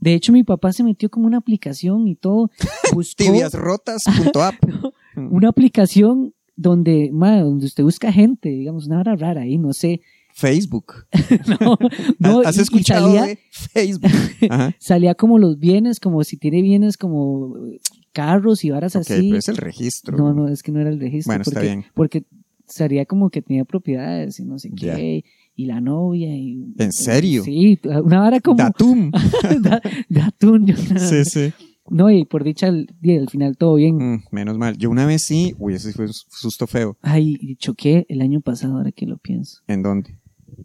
De hecho, mi papá se metió como una aplicación y todo. Buscó Tibiasrotas.app. Una aplicación donde, mae, donde usted busca gente, digamos, una hora rara ahí, no sé. Facebook. No, no, ¿Has y- y escuchado salía- de Facebook? Ajá. salía como los bienes, como si tiene bienes como eh, carros y varas Ok, así. pero es el registro. No, no, es que no era el registro. Bueno, está porque, bien. Porque sería como que tenía propiedades y no sé Ya. qué, y la novia. Y, ¿En serio? Sí, una vara como... Datum. da- de atún, yo- sí, sí. No, y por dicha, al, al final todo bien. Mm, menos mal. Yo una vez sí. Uy, ese fue un susto feo. Ay, choqué el año pasado, ahora que lo pienso, ¿En dónde?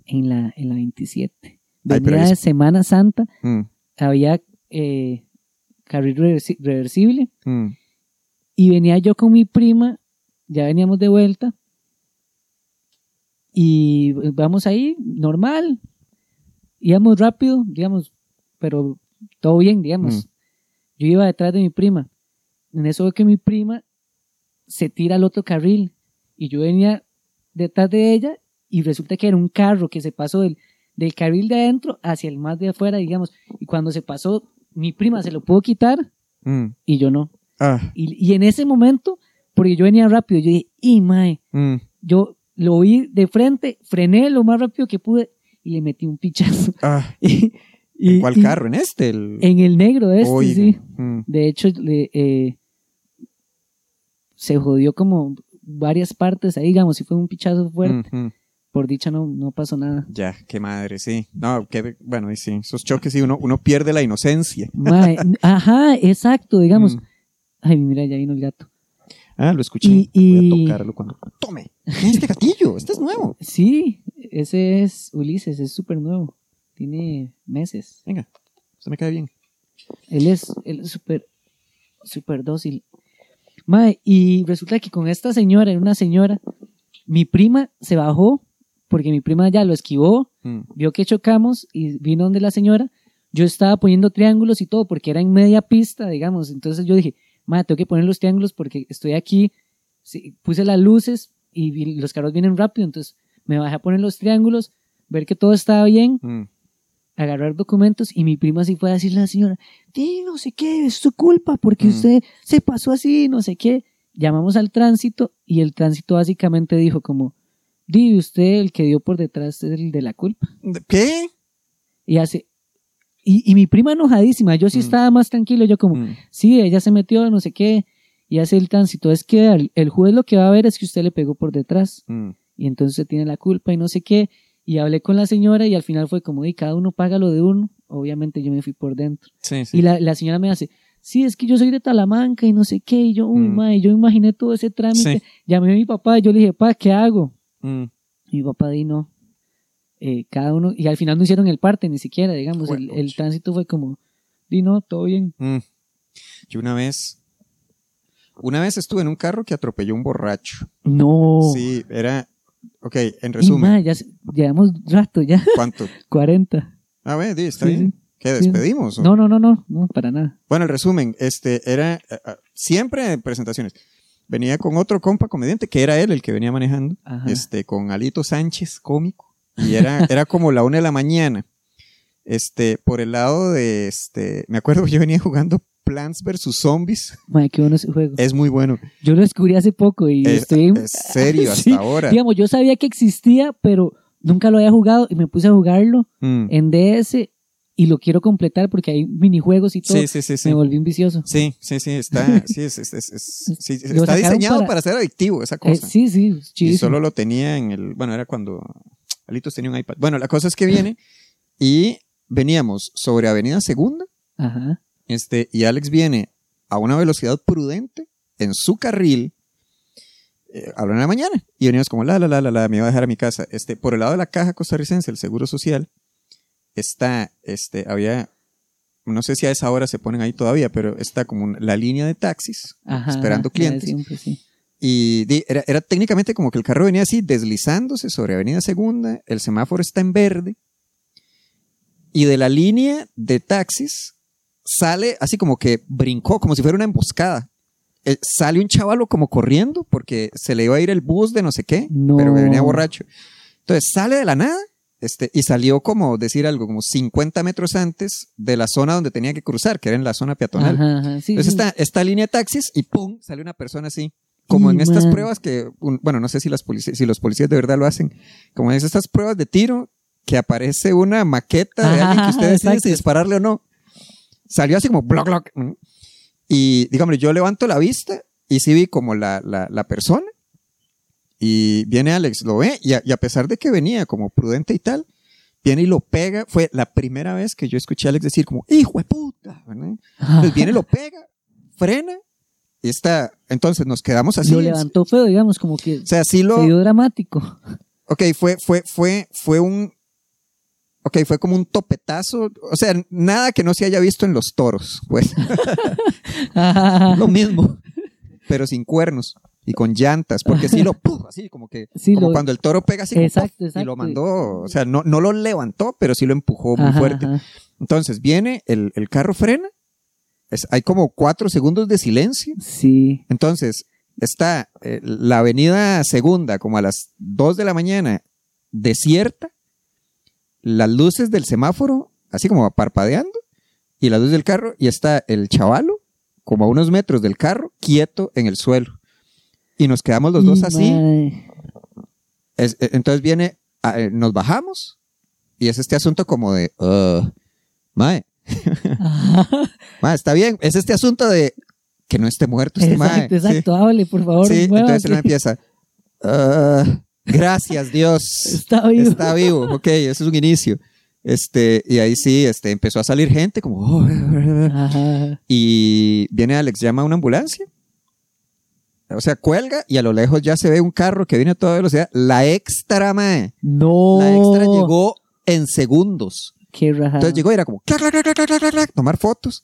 En la, en la 27. Ay, pero Venía de es- Semana Santa, Mm, había eh, carril reversi- reversible. mm, Y venía yo con mi prima, ya veníamos de vuelta. Y vamos ahí, normal. Íbamos rápido, digamos, pero todo bien, digamos. Mm. Yo iba detrás de mi prima. En eso veo que mi prima se tira al otro carril. Y yo venía detrás de ella y resulta que era un carro que se pasó del, del carril de adentro hacia el más de afuera, digamos. Y cuando se pasó, mi prima se lo pudo quitar mm. y yo no. Ah, Y, y en ese momento, porque yo venía rápido, yo dije, y mae, mm. yo lo vi de frente, frené lo más rápido que pude y le metí un pichazo. Ah, Y- y- ¿Cuál carro? ¿En este? El... En el negro este, Oiga, sí. mm, De hecho, le, eh, se jodió como varias partes ahí, digamos, si fue un pichazo fuerte. Por dicha no, no pasó nada. Ya, qué madre, sí. No, qué, bueno, y sí, esos choques, sí, uno, uno pierde la inocencia. Ajá, exacto, digamos. Mm. Ay, mira, ya vino el gato. Ah, lo escuché. Y- y- Voy a tocarlo cuando. ¡Tome! Este gatillo, este es nuevo. Sí, ese es Ulises, es súper nuevo. Tiene meses. Venga, se me cae bien. Él es él es súper súper dócil. Mae, y resulta que con esta señora, era una señora, mi prima se bajó porque mi prima ya lo esquivó, Mm, vio que chocamos y vino donde la señora. Yo estaba poniendo triángulos y todo porque era en media pista, digamos. Entonces yo dije, mae, tengo que poner los triángulos porque estoy aquí. Sí, puse las luces y los carros vienen rápido, entonces me bajé a poner los triángulos, ver que todo estaba bien mm. agarrar documentos y mi prima sí fue a decirle a la señora, "Di, no sé qué, es su culpa porque Mm. usted se pasó así, no sé qué. llamamos al tránsito y el tránsito básicamente dijo como, di usted el que dio por detrás es el de la culpa. ¿Qué? Y hace, y, y mi prima enojadísima, yo sí Mm. estaba más tranquilo, yo como, Mm. sí, ella se metió, no sé qué, y hace el tránsito, es que el, el juez lo que va a ver es que usted le pegó por detrás, Mm. y entonces tiene la culpa y no sé qué, y hablé con la señora y al final fue como, y cada uno paga lo de uno, obviamente yo me fui por dentro. Sí, sí. Y la, la señora me hace, sí, es que yo soy de Talamanca y no sé qué, y yo, uy, Mm. mae, yo imaginé todo ese trámite, Sí. llamé a mi papá y yo le dije, pa, ¿qué hago? Mm. Mi papá di no. Eh, cada uno, y al final no hicieron el parte ni siquiera, digamos, el, tránsito fue como, di no, todo bien. Mm. Yo una vez, una vez estuve en un carro que atropelló un borracho. No. Sí, era, ok, en resumen, mae, ya llevamos rato ya, ¿cuánto? 40. A ver, di, está Sí, bien. sí. ¿Qué despedimos? No, no, no, no, no, para nada. Bueno, el resumen, este, era, eh, eh, siempre en presentaciones, venía con otro compa comediante, que era él el que venía manejando, Ajá. este, con Alito Sánchez, cómico, y era, era como la una de la mañana, este, por el lado de, este, me acuerdo que yo venía jugando Plants vs. Zombies, Mae, qué bueno ese juego. es muy bueno, Yo lo descubrí hace poco y es, estoy... es serio hasta Sí, ahora. Digamos, yo sabía que existía, pero nunca lo había jugado y me puse a jugarlo Mm. en DS y lo quiero completar porque hay minijuegos y todo. Sí, sí, sí, sí. Me volví un vicioso. Sí, sí, sí, está, sí, es, es- es- sí, está diseñado para- para... ser adictivo esa Eh, cosa. sí, sí, y solo lo tenía en el, bueno, era cuando Alitos tenía un iPad. Bueno, la cosa es que viene y veníamos sobre Avenida Segunda, Ajá. este, y Alex viene a una velocidad prudente en su carril eh, a la una de la mañana. Y veníamos como, la, la, la, la, la, me iba a dejar a mi casa. Este, por el lado de la caja costarricense, el Seguro Social, está, este, había, no sé si a esa hora se ponen ahí todavía, pero está como la línea de taxis Ajá. esperando clientes. siempre, sí. Y era, era técnicamente como que el carro venía así, deslizándose sobre Avenida Segunda, el semáforo está en verde, y de la línea de taxis sale así como que brincó, como si fuera una emboscada. Eh, sale un chavalo como corriendo porque se le iba a ir el bus de no sé qué, No. pero venía borracho. Entonces sale de la nada este, y salió como decir algo, como 50 metros antes de la zona donde tenía que cruzar, que era en la zona peatonal. Ajá, ajá, sí, Entonces sí. esta, esta línea de taxis y ¡pum! sale una persona así. Como en estas man. pruebas que, un- bueno, no sé si, las polici- si los policías de verdad lo hacen, como en estas pruebas de tiro, que aparece una maqueta de alguien que usted decide exacto. si dispararle o no. Salió así como bloc, bloc. ¿no? Y, digamos, yo levanto la vista y sí vi como la, la, la persona. Y viene Alex, lo ve, y a, y a pesar de que venía como prudente y tal, viene y lo pega. Fue la primera vez que yo escuché a Alex decir como, hijo de puta. ¿verdad? Entonces viene, lo pega, frena, y está. Entonces nos quedamos así. lo levantó feo, digamos, como que O sea, sí se lo. dio dramático. Ok, fue, fue, fue, fue un. Ok, fue como un topetazo. O sea, nada que no se haya visto en los toros, pues. lo mismo. Pero sin cuernos y con llantas, porque sí lo ¡puf! así como que Sí, como lo- cuando el toro pega así como, Exacto, ¡puf! y lo mandó, o sea, no, no lo levantó, pero sí lo empujó muy Ajá, fuerte. ajá. Entonces viene, el, el carro frena, es- hay como cuatro segundos de silencio, Sí. entonces está eh, la avenida segunda como a las 2 de la mañana desierta, las luces del semáforo así como parpadeando y la luz del carro y está el chavalo como a unos metros del carro quieto en el suelo. Y nos quedamos los dos así. Es- eh, entonces viene, eh, nos bajamos y es este asunto como de, uh, mae, mae, está bien, es este asunto de que no esté muerto este mae. Exacto, sí. exacto. Hable, por favor. Sí, muévase. entonces él empieza. "Ah, gracias, Dios. Está vivo. Está vivo. Ok, eso es un inicio. Este, y ahí sí, este, empezó a salir gente como. "Oh, y viene Alex, llama a una ambulancia. O sea, cuelga y a lo lejos ya se ve un carro que viene a toda velocidad. La extra, mae. No. La extra llegó en segundos. Qué rajado. Entonces llegó y era como clac, clac, clac, clac, clac, clac, tomar fotos.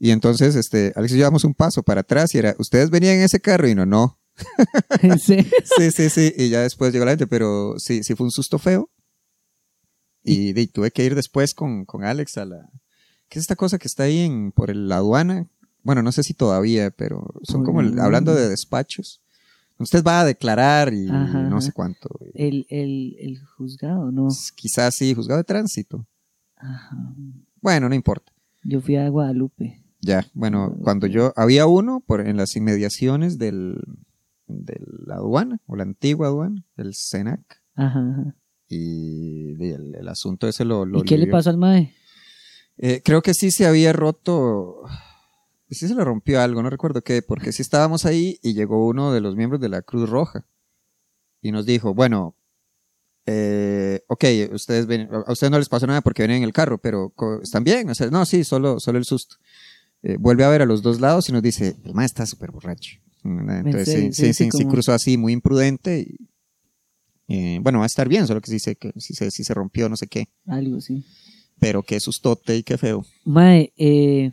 Y entonces, este, Alex y yo damos un paso para atrás y era, ustedes venían en ese carro y no, no, ¿En serio? Sí, sí, sí. Y ya después llegó la gente, pero sí, sí fue un susto feo. Y, de- tuve que ir después con, con Alex a la... ¿Qué es esta cosa que está ahí en, por el- la aduana? Bueno, no sé si todavía, pero son como el- hablando de despachos. Usted va a declarar y Ajá, no sé cuánto. El, el, el juzgado, ¿no? Quizás sí, juzgado de tránsito. Ajá. Bueno, no importa. Yo fui a Guadalupe. Ya, bueno, cuando yo, había uno por, en las inmediaciones del, de la aduana, o la antigua aduana, el SENAC, Ajá, y el, el asunto ese lo... lo ¿Y qué le pasó al mae? Eh, creo que sí se había roto, sí se le rompió algo, no recuerdo qué, porque sí estábamos ahí y llegó uno de los miembros de la Cruz Roja y nos dijo, bueno, eh, ok, ustedes ven, a ustedes no les pasó nada porque vienen en el carro, pero están bien, o sea, no, sí, solo, solo el susto. Eh, vuelve a ver a los dos lados y nos dice, el mae está súper borracho. Entonces, serio? sí, Sí, sí, sí, sí, sí como- cruzó así, muy imprudente. Y, eh, bueno, va a estar bien, solo que sí se, que sí se, sí se rompió, no sé qué. Algo así. Pero qué sustote y qué feo. Mae, eh,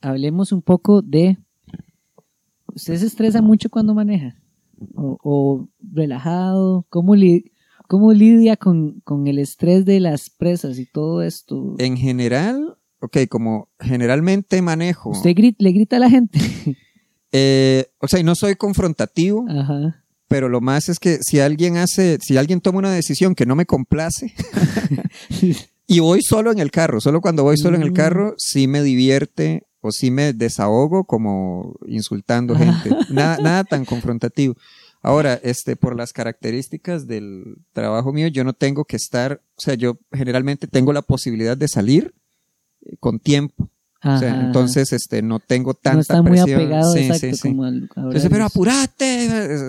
hablemos un poco de... ¿Usted se estresa mucho cuando maneja? ¿O, o relajado? ¿Cómo, li- cómo lidia con, con el estrés de las presas y todo esto? En general, ok, como generalmente manejo. ¿Usted grit- le grita a la gente? eh, o sea, y no soy confrontativo, Ajá. pero lo más es que si alguien hace, si alguien toma una decisión que no me complace, y voy solo en el carro, solo cuando voy solo en el Mm. carro, sí me divierte o sí me desahogo como insultando gente. Nada, nada tan confrontativo. Ahora, este, por las características del trabajo mío, yo no tengo que estar, o sea, yo generalmente tengo la posibilidad de salir eh, con tiempo. O sea, Ajá. entonces, este, no tengo tanta no está muy presión. apegado, Sí, exacto, sí, sí. como al Entonces, pero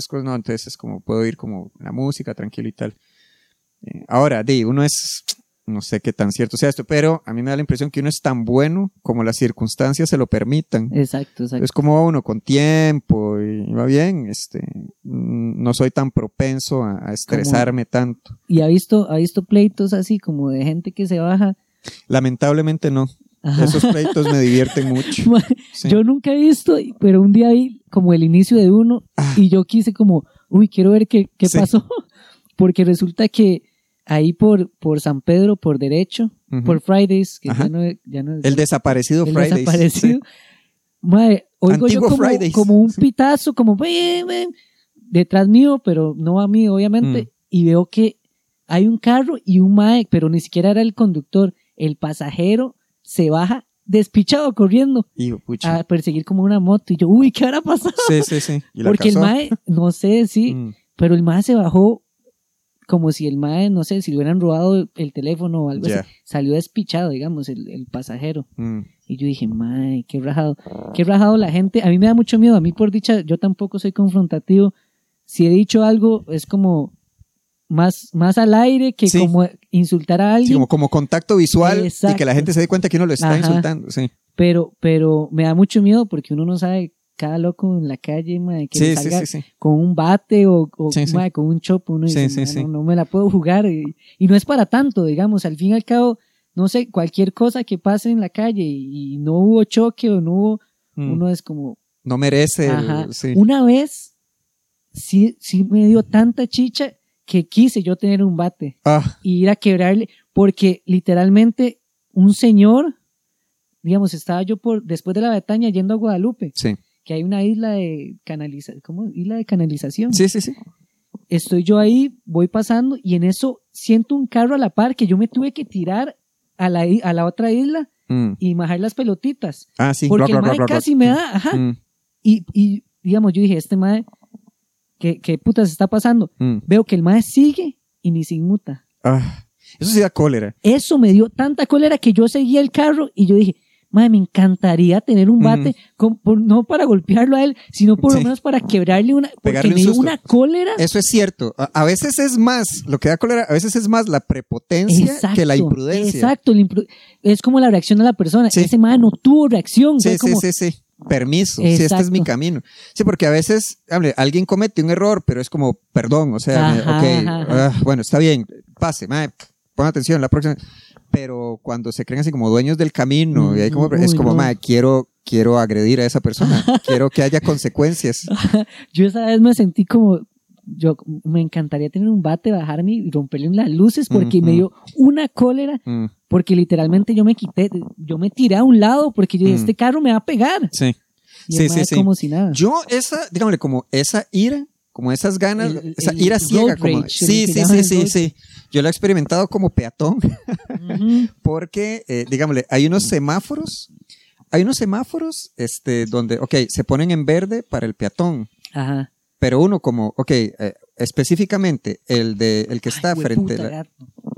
cosas, no, entonces es como puedo ir como la música tranquilo y tal. Eh, ahora, di, uno es, no sé qué tan cierto sea esto, pero a mí me da la impresión que uno es tan bueno como las circunstancias se lo permitan. Exacto, exacto. Es como uno con tiempo y va bien, este, mm, no soy tan propenso a, a estresarme tanto. ¿Y ha visto, ha visto pleitos así como de gente que se baja? Lamentablemente no. Ajá. Esos pleitos me divierten mucho. Sí. Yo nunca he visto, pero un día vi como el inicio de uno Ah. y yo quise como, uy, quiero ver qué, qué Sí. pasó. Porque resulta que ahí por, por San Pedro, por derecho, por Fridays, que ya no, ya no El desaparecido el Fridays. desaparecido. Sí. Oigo yo como, Fridays. como un pitazo, como "Ven, ven", detrás mío, pero no a mí, obviamente, Mm. y veo que hay un carro y un mae, pero ni siquiera era el conductor, el pasajero se baja despichado corriendo Y, pucha. a perseguir como una moto y yo, uy, ¿qué habrá pasado? Sí, sí, sí. ¿Y la Porque el mae, no sé, sí, Mm. pero el mae se bajó como si el mae, no sé, si le hubieran robado el teléfono o algo así, salió despichado, digamos, el, el pasajero. Mm. Y yo dije, mae, qué rajado, qué rajado la gente. A mí me da mucho miedo, a mí por dicha, yo tampoco soy confrontativo. Si he dicho algo, es como más, más al aire que Sí. como insultar a Sí, alguien. como, como contacto visual y que la gente se dé cuenta que uno lo está Ajá. insultando. Sí, Pero, pero me da mucho miedo porque uno no sabe cada loco en la calle, mae, que sí, salga sí, sí. con un bate o, mae, con un chopo, uno dice, sí, "Mae, sí. No, no me la puedo jugar. Y, y no es para tanto, digamos, al fin y al cabo, no sé, cualquier cosa que pase en la calle y, y no hubo choque o no hubo, Mm. uno es como, No merece. Ajá. Una vez sí, sí me dio tanta chicha que quise yo tener un bate Ah, y ir a quebrarle, porque literalmente un señor, digamos, estaba yo por después de la Bretaña yendo a Guadalupe, sí. Que hay una isla de canalización, ¿cómo? Isla de canalización. Sí, sí, sí. Estoy yo ahí, voy pasando y en eso siento un carro a la par que yo me tuve que tirar a la, a la otra isla Mm. y majar las pelotitas. Ah, sí. Porque Rock, el rock, casi me da, ajá. Mm, Y, y, digamos, yo dije, este mae, ¿qué, qué puta se está pasando? mm. Veo que el mae sigue y ni se inmuta. Ah, eso sí da cólera. Eso me dio tanta cólera que yo seguía el carro y yo dije, mae, me encantaría tener un bate, con- por- no para golpearlo a él, sino por lo menos para quebrarle una, porque Pegarle un me dio una cólera. Eso es cierto. A, a veces es más, lo que da cólera, a veces es más la prepotencia que la imprudencia. Exacto, la impru- es como la reacción de la persona. Sí. Ese no tuvo reacción. Sí, fue sí, como, sí, sí. Permiso. Sí, este es Exacto. mi camino. Sí, porque a veces, hable, alguien comete un error, pero es como, perdón, o sea, me- ok, ajá, ajá. ah, bueno, está bien, pase, mae, pon atención la próxima. Pero cuando se creen así como dueños del camino, y hay como, Uy, es como, no. quiero, quiero agredir a esa persona, quiero que haya consecuencias. Yo esa vez me sentí como, yo me encantaría tener un bate, bajarme y romperle las luces porque me Ujú. dio una cólera, Mm, porque literalmente yo me quité, yo me tiré a un lado porque yo dije, Mm. este carro me va a pegar. sí. Y Sí, sí, sí. como si nada. Yo esa, dígame, como esa ira, como esas ganas, El- esa el ira ciega, como, rage, sí, sí, sí, sí, sí. Yo lo he experimentado como peatón, porque, eh, digámosle, hay unos semáforos hay unos semáforos este, donde, ok, se ponen en verde para el peatón, Ajá. pero uno como, ok, eh, específicamente el de el que está Ay, frente, la-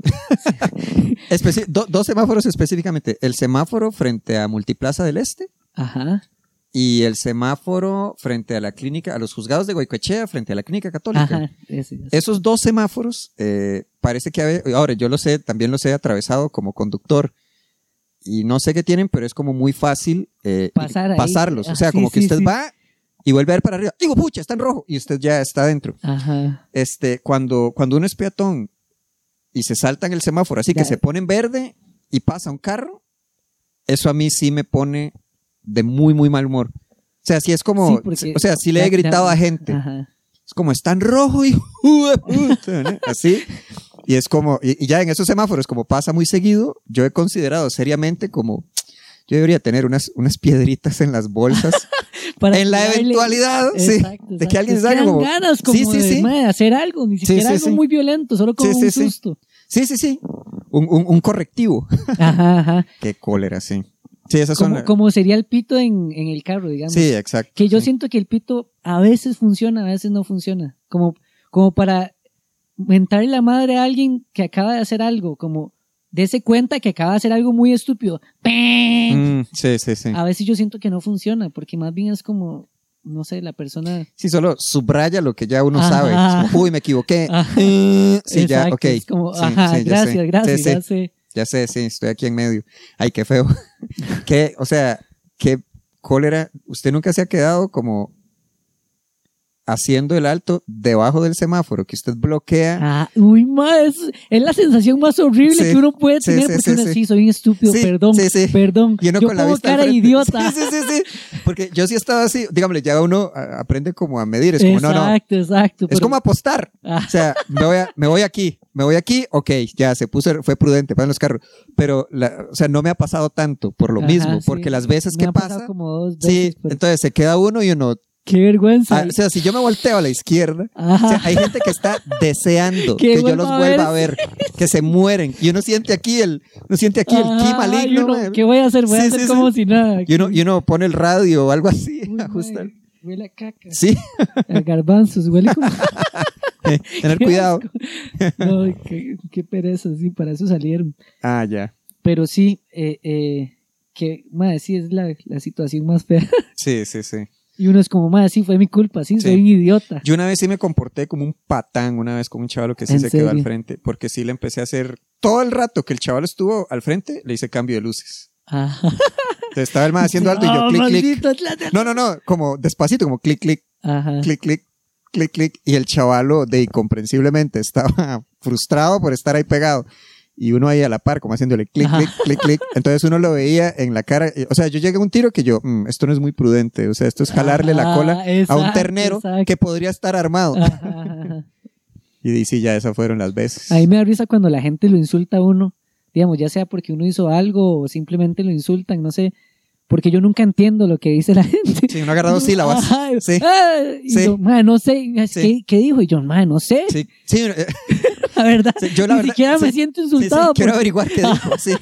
do- dos semáforos específicamente, el semáforo frente a Multiplaza del Este Ajá. Y el semáforo frente a la clínica, a los juzgados de Goicoechea, frente a la clínica católica. Ajá. ese, ese. Esos dos semáforos, eh, parece que, habe- ahora yo lo sé, también los he atravesado como conductor y no sé qué tienen, pero es como muy fácil eh, Pasar ahí. pasarlos. O Ah, sea, sí, como que sí, usted sí. va y vuelve a ver para arriba. Digo, pucha, está en rojo y usted ya está dentro. Ajá. Este, cuando, cuando uno es peatón y se salta en el semáforo, así que Ya. se pone en verde y pasa un carro, eso a mí sí me pone de muy, muy mal humor. O sea, sí es como, Sí, porque- o sea, sí le he gritado a gente. Ajá. Es como, está en rojo, hijo de puta", ¿no? Así. Y es como, y, y ya en esos semáforos, como pasa muy seguido, yo he considerado seriamente como, yo debería tener unas, unas piedritas en las bolsas. Para en la eventualidad, sí, Exacto, de que exacto. alguien dan como- ganas como Sí, sí, de, sí. mae, hacer algo, ni siquiera algo muy violento, solo como un susto. Sí, sí, sí. Un, un, un correctivo. Ajá, ajá. Qué cólera, sí. Sí, esas son. Como, la- como sería el pito en, en el carro, digamos. Sí, exacto. Que yo sí. siento que el pito a veces funciona, a veces no funciona. Como, como para mentarle la madre a alguien que acaba de hacer algo, como dése cuenta que acaba de hacer algo muy estúpido. Mm, sí, sí, sí. A veces yo siento que no funciona, porque más bien es como, no sé, la persona. Sí, solo subraya lo que ya uno Ajá. sabe. Como, Uy, me equivoqué. Ajá. Sí, ya, Exacto, ok. Es como, Sí, ajá, sí, ya gracias, sé. gracias, ya sé. Ya sé, sí, estoy aquí en medio. Ay, qué feo. qué, o sea, qué cólera. Usted nunca se ha quedado como haciendo el alto debajo del semáforo que usted bloquea. Ah, uy, ma, es, la sensación más horrible Sí, que uno puede sí, tener sí, porque sí, uno sí. sí, soy un estúpido, Sí, perdón, sí, sí. perdón. Y uno yo con la vista cara idiota. Sí, sí, sí, sí. Porque yo sí estaba así, dígame, ya uno aprende como a medir. Es como, no, no. exacto, exacto. Es pero- como apostar. Ah, O sea, me voy, a- me voy aquí, me voy aquí, ok, ya se puso, fue prudente, pasan los carros. Pero, la- o sea, no me ha pasado tanto por lo ajá, mismo, sí. porque las veces Me que pasa, como dos sí, veces, pero entonces se queda uno y uno, qué vergüenza. ah, o sea, si yo me volteo a la izquierda, o Ajá. sea, hay gente que está deseando Que yo los vuelva a ver, que se mueren, y uno siente aquí el, uno siente aquí el ki maligno, uno. ¿Qué voy a hacer? Voy a hacer sí, como sí. si nada. y uno, y uno pone el radio o algo así, Uy, ajustar. mae, Huele a caca. Sí, A garbanzos, huele como. tener Qué cuidado. No, qué, qué pereza, sí, para eso salieron. Ah, ya. Pero sí, eh, eh, que, madre, sí es la, la situación más fea. Sí, sí, sí. Y uno es como, madre, sí, fue mi culpa, sí, Sí. soy un idiota. Yo una vez sí me comporté como un patán, una vez con un chaval que sí ¿En se quedó al serio? frente, porque sí le empecé a hacer todo el rato que el chaval estuvo al frente, le hice cambio de luces. Ajá. Entonces estaba el más haciendo alto y yo Ah, clic, clic. No, no, no, como despacito, como clic, clic, Ajá. clic, clic, clic, clic. Y el chavalo, de incomprensiblemente, estaba frustrado por estar ahí pegado. Y uno ahí a la par, como haciéndole clic, clic, clic, clic. Entonces uno lo veía en la cara. y- O sea, yo llegué a un tiro que yo, "Mm, esto no es muy prudente. O sea, esto es jalarle la cola a un ternero exacto. que podría estar armado. Ajá. Y sí, ya esas fueron las veces. A mí me da risa cuando la gente lo insulta a uno, digamos, ya sea porque uno hizo algo o simplemente lo insultan, no sé, porque yo nunca entiendo lo que dice la gente. Sí, uno agarra dos sílabas. Ajá, Sí. ah, y Sí. yo, "Ma, no sé, Sí. ¿qué dijo? Y yo, "Ma, no sé, Sí, sí, eh, la verdad. sí, yo la Ni verdad. siquiera me siento sí, sí, insultado. quiero porque- averiguar qué dijo. Sí.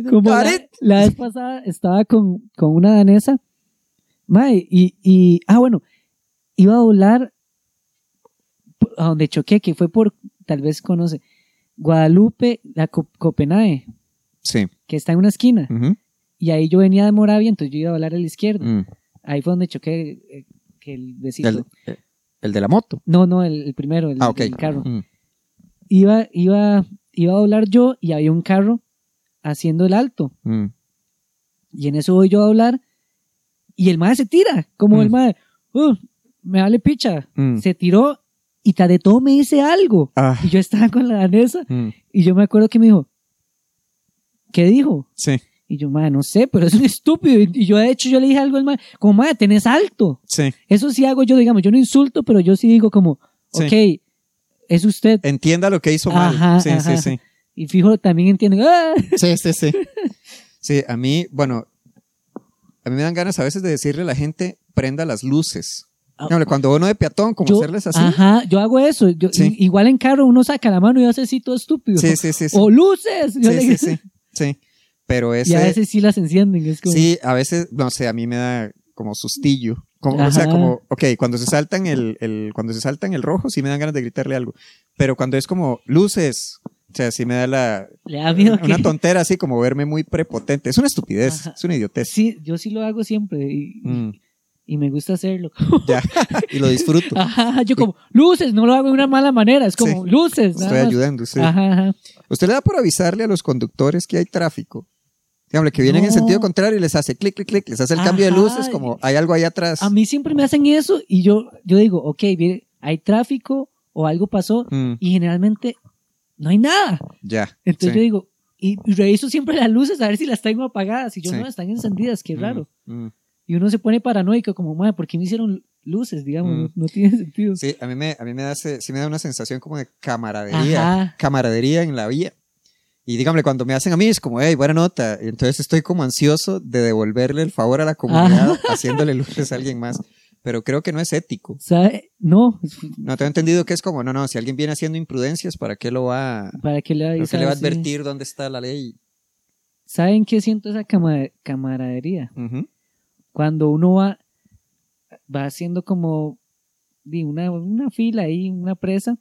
como la, vez pasada estaba con, con una danesa, mae, y, y, ah, bueno, iba a volar a donde choqué, que fue por, tal vez conoce, Guadalupe, la Co- Copenhague, Sí. que está en una esquina, y ahí yo venía de Moravia, entonces yo iba a volar a la izquierda, mm. ahí fue donde choqué, eh, que el besito, El, eh, el de la moto. no, no, el, el primero, el, Ah, ok. el carro, Mm. Iba, iba, iba a volar yo, y había un carro haciendo el alto, Mm. Y en eso voy yo a hablar y el mae se tira, como Mm. el mae, "Uh, me vale picha. Mm. Se tiró y de todo me dice algo. Ah, Y yo estaba con la danesa mm. y yo me acuerdo que me dijo, ¿qué dijo? Sí, Y yo, mae, no sé, pero es un estúpido. Y- yo, de hecho, yo le dije algo al mae, como, mae, tenés alto. sí. Eso sí hago yo, digamos, yo no insulto, pero yo sí digo como, Sí. ok, es usted. Entienda lo que hizo mal. Ajá, sí, ajá. sí, sí. Y fijo, también entienden, "Ah". Sí, sí, sí. Sí, a mí, bueno, a mí me dan ganas a veces de decirle a la gente, prenda las luces. Ah. Dígame, Cuando uno de peatón, como Yo- hacerles así. Ajá, yo hago eso. Yo, Sí. Igual en carro uno saca la mano y hace así todo estúpido. Sí, sí, sí. sí. O luces. Yo Sí, le- sí, sí, sí. Pero ese... Y a veces sí las encienden. Es como, Sí, a veces, no sé, a mí me da como sustillo. Como, o sea, como, ok, cuando se saltan el, el, cuando se saltan el rojo, sí me dan ganas de gritarle algo. Pero cuando es como luces, o sea, sí me da la, le da miedo una que... tontera así como verme muy prepotente. Es una estupidez, Ajá. es una idiotez. Sí, yo sí lo hago siempre y, Mm, y me gusta hacerlo. ya, y lo disfruto. Ajá, yo como, luces, no lo hago de una mala manera, es como, Sí. luces. Estoy ayudando, sí. Ajá, ajá. ¿Usted le da por avisarle a los conductores que hay tráfico? Dígame, que vienen en No. sentido contrario y les hace clic, clic, clic, les hace el cambio de Ajá. luces, como hay algo ahí atrás. A mí siempre me hacen eso y yo, yo digo, ok, mire, hay tráfico o algo pasó Mm, y generalmente no hay nada. ya. Entonces sí. yo digo, y reviso siempre las luces a ver si las tengo apagadas y yo Sí. no, están encendidas, qué Mm, raro. mm. Y uno se pone paranoico como, madre, ¿por qué me hicieron luces? Digamos, Mm. no, no tiene sentido. Sí, a mí me, a mí me da, sí me da una sensación como de camaradería, Ajá. camaradería en la vía. Y dígame, cuando me hacen a mí es como, hey, buena nota. Y entonces estoy como ansioso de devolverle el favor a la comunidad haciéndole luces a alguien más. Pero creo que no es ético. ¿Sabe? No, No tengo entendido que es como, no, no, si alguien viene haciendo imprudencias, ¿para qué lo va, ¿para qué le ¿para qué le va a? Sí. advertir dónde está la ley? ¿Saben qué siento esa cama- camaradería? Cuando uno va, va haciendo como una, una fila ahí, una presa,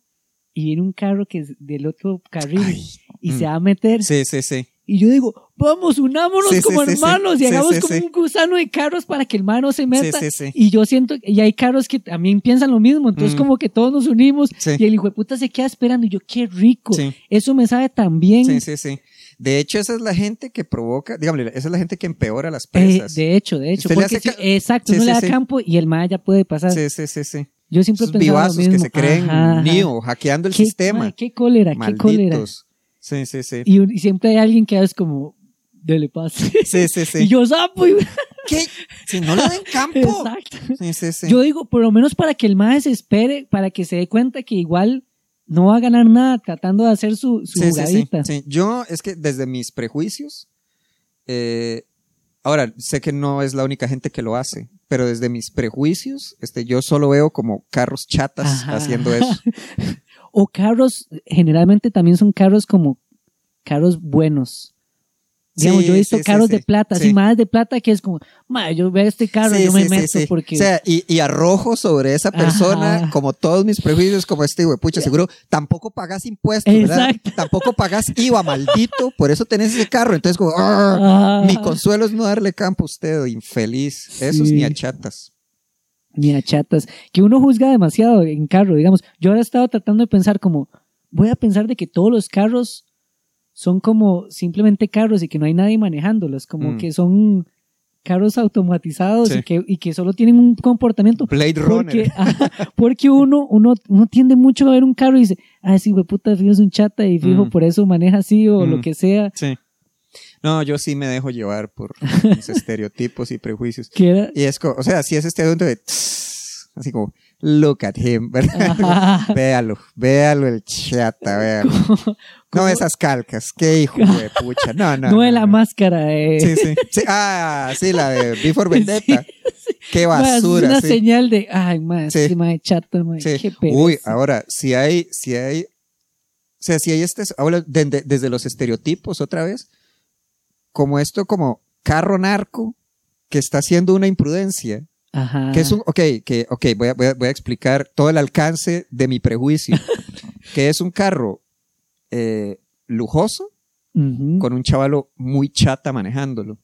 y viene un carro que es del otro carril Ay, y mm. se va a meter. Sí, sí, sí. Y yo digo, vamos, unámonos Sí, sí, como sí, sí. hermanos y Sí, hagamos sí, como sí. un gusano de carros para que el man no se Sí, meta. sí, sí. Y yo siento, y hay carros que también piensan lo mismo, entonces Mm. como que todos nos unimos Sí. y el hijo de puta se queda esperando y yo, qué rico. Sí. Eso me sabe tan bien. Sí, sí, sí. De hecho, esa es la gente que provoca, dígame, esa es la gente que empeora las Eh, presas. de hecho, de hecho. Porque sí, exacto, Sí, uno sí, le da sí. campo y el man ya puede pasar. Sí, sí, sí, sí. Yo siempre Esos pensaba lo vivazos que mismo. se creen. Neo, hackeando el Qué- sistema. mae, qué cólera, qué cólera. Sí, sí, sí. Y, siempre hay alguien que es como, dele paz. Sí, sí, sí. Y yo sapo. y- ¿Qué? Si no le den campo. Exacto. Sí, sí, sí. Yo digo, por lo menos para que el mae se espere, para que se dé cuenta que igual no va a ganar nada tratando de hacer su, su Sí, sí, sí, jugadita. sí. Yo, es que desde mis prejuicios, eh, ahora, sé que no es la única gente que lo hace, pero desde mis prejuicios, este, yo solo veo como carros chatas Ajá. haciendo eso. O carros, generalmente también son carros como carros buenos. Digamos, Sí, yo he visto sí, carros sí. de plata, así Sí. más de plata que es como, ma, yo veo este carro, Sí, yo me meto porque... O sea, y, y arrojo sobre esa persona, Ajá. como todos mis prejuicios, como este, güey, pucha, seguro tampoco pagas impuestos, ¿verdad? Exacto. Tampoco pagas IVA, maldito, por eso tenés ese carro. Entonces, como, "Ah, Ah, mi consuelo es no darle campo a usted, infeliz. Esos ni a chatas. Ni a chatas. Que uno juzga demasiado en carro, digamos. Yo ahora he estado tratando de pensar como, voy a pensar de que todos los carros son como simplemente carros y que no hay nadie manejándolos, como Mm. que son carros automatizados Sí. y, que, y que solo tienen un comportamiento. Blade Porque, Runner. porque uno, uno, uno tiende mucho a ver un carro y dice, ah, sí, güey, puta, fijo es un chata y fijo Mm. por eso maneja así o Mm. lo que sea. Sí. No, yo sí me dejo llevar por mis estereotipos y prejuicios. Que era, Y es como, o sea, si es este asunto de, tss, así como, look at him, ¿verdad? Véalo, véalo el chata, véalo. No esas calcas, qué hijo de pucha. No, no. no de la máscara de... Sí, sí, sí. Ah, sí, la de Before Vendetta. Qué Ma, es basura. una sí. señal de, ay, más, Sí. chato, mae, Sí. qué pereza. Uy, ahora, si hay, si hay, o sea, si hay este, ahora, de- de- desde los estereotipos otra vez, como esto, como carro narco que está haciendo una imprudencia, Ajá. que es un, ok, que, ok, voy a, voy a, voy a explicar todo el alcance de mi prejuicio, que es un carro eh, lujoso Ujú. con un chavalo muy chata manejándolo.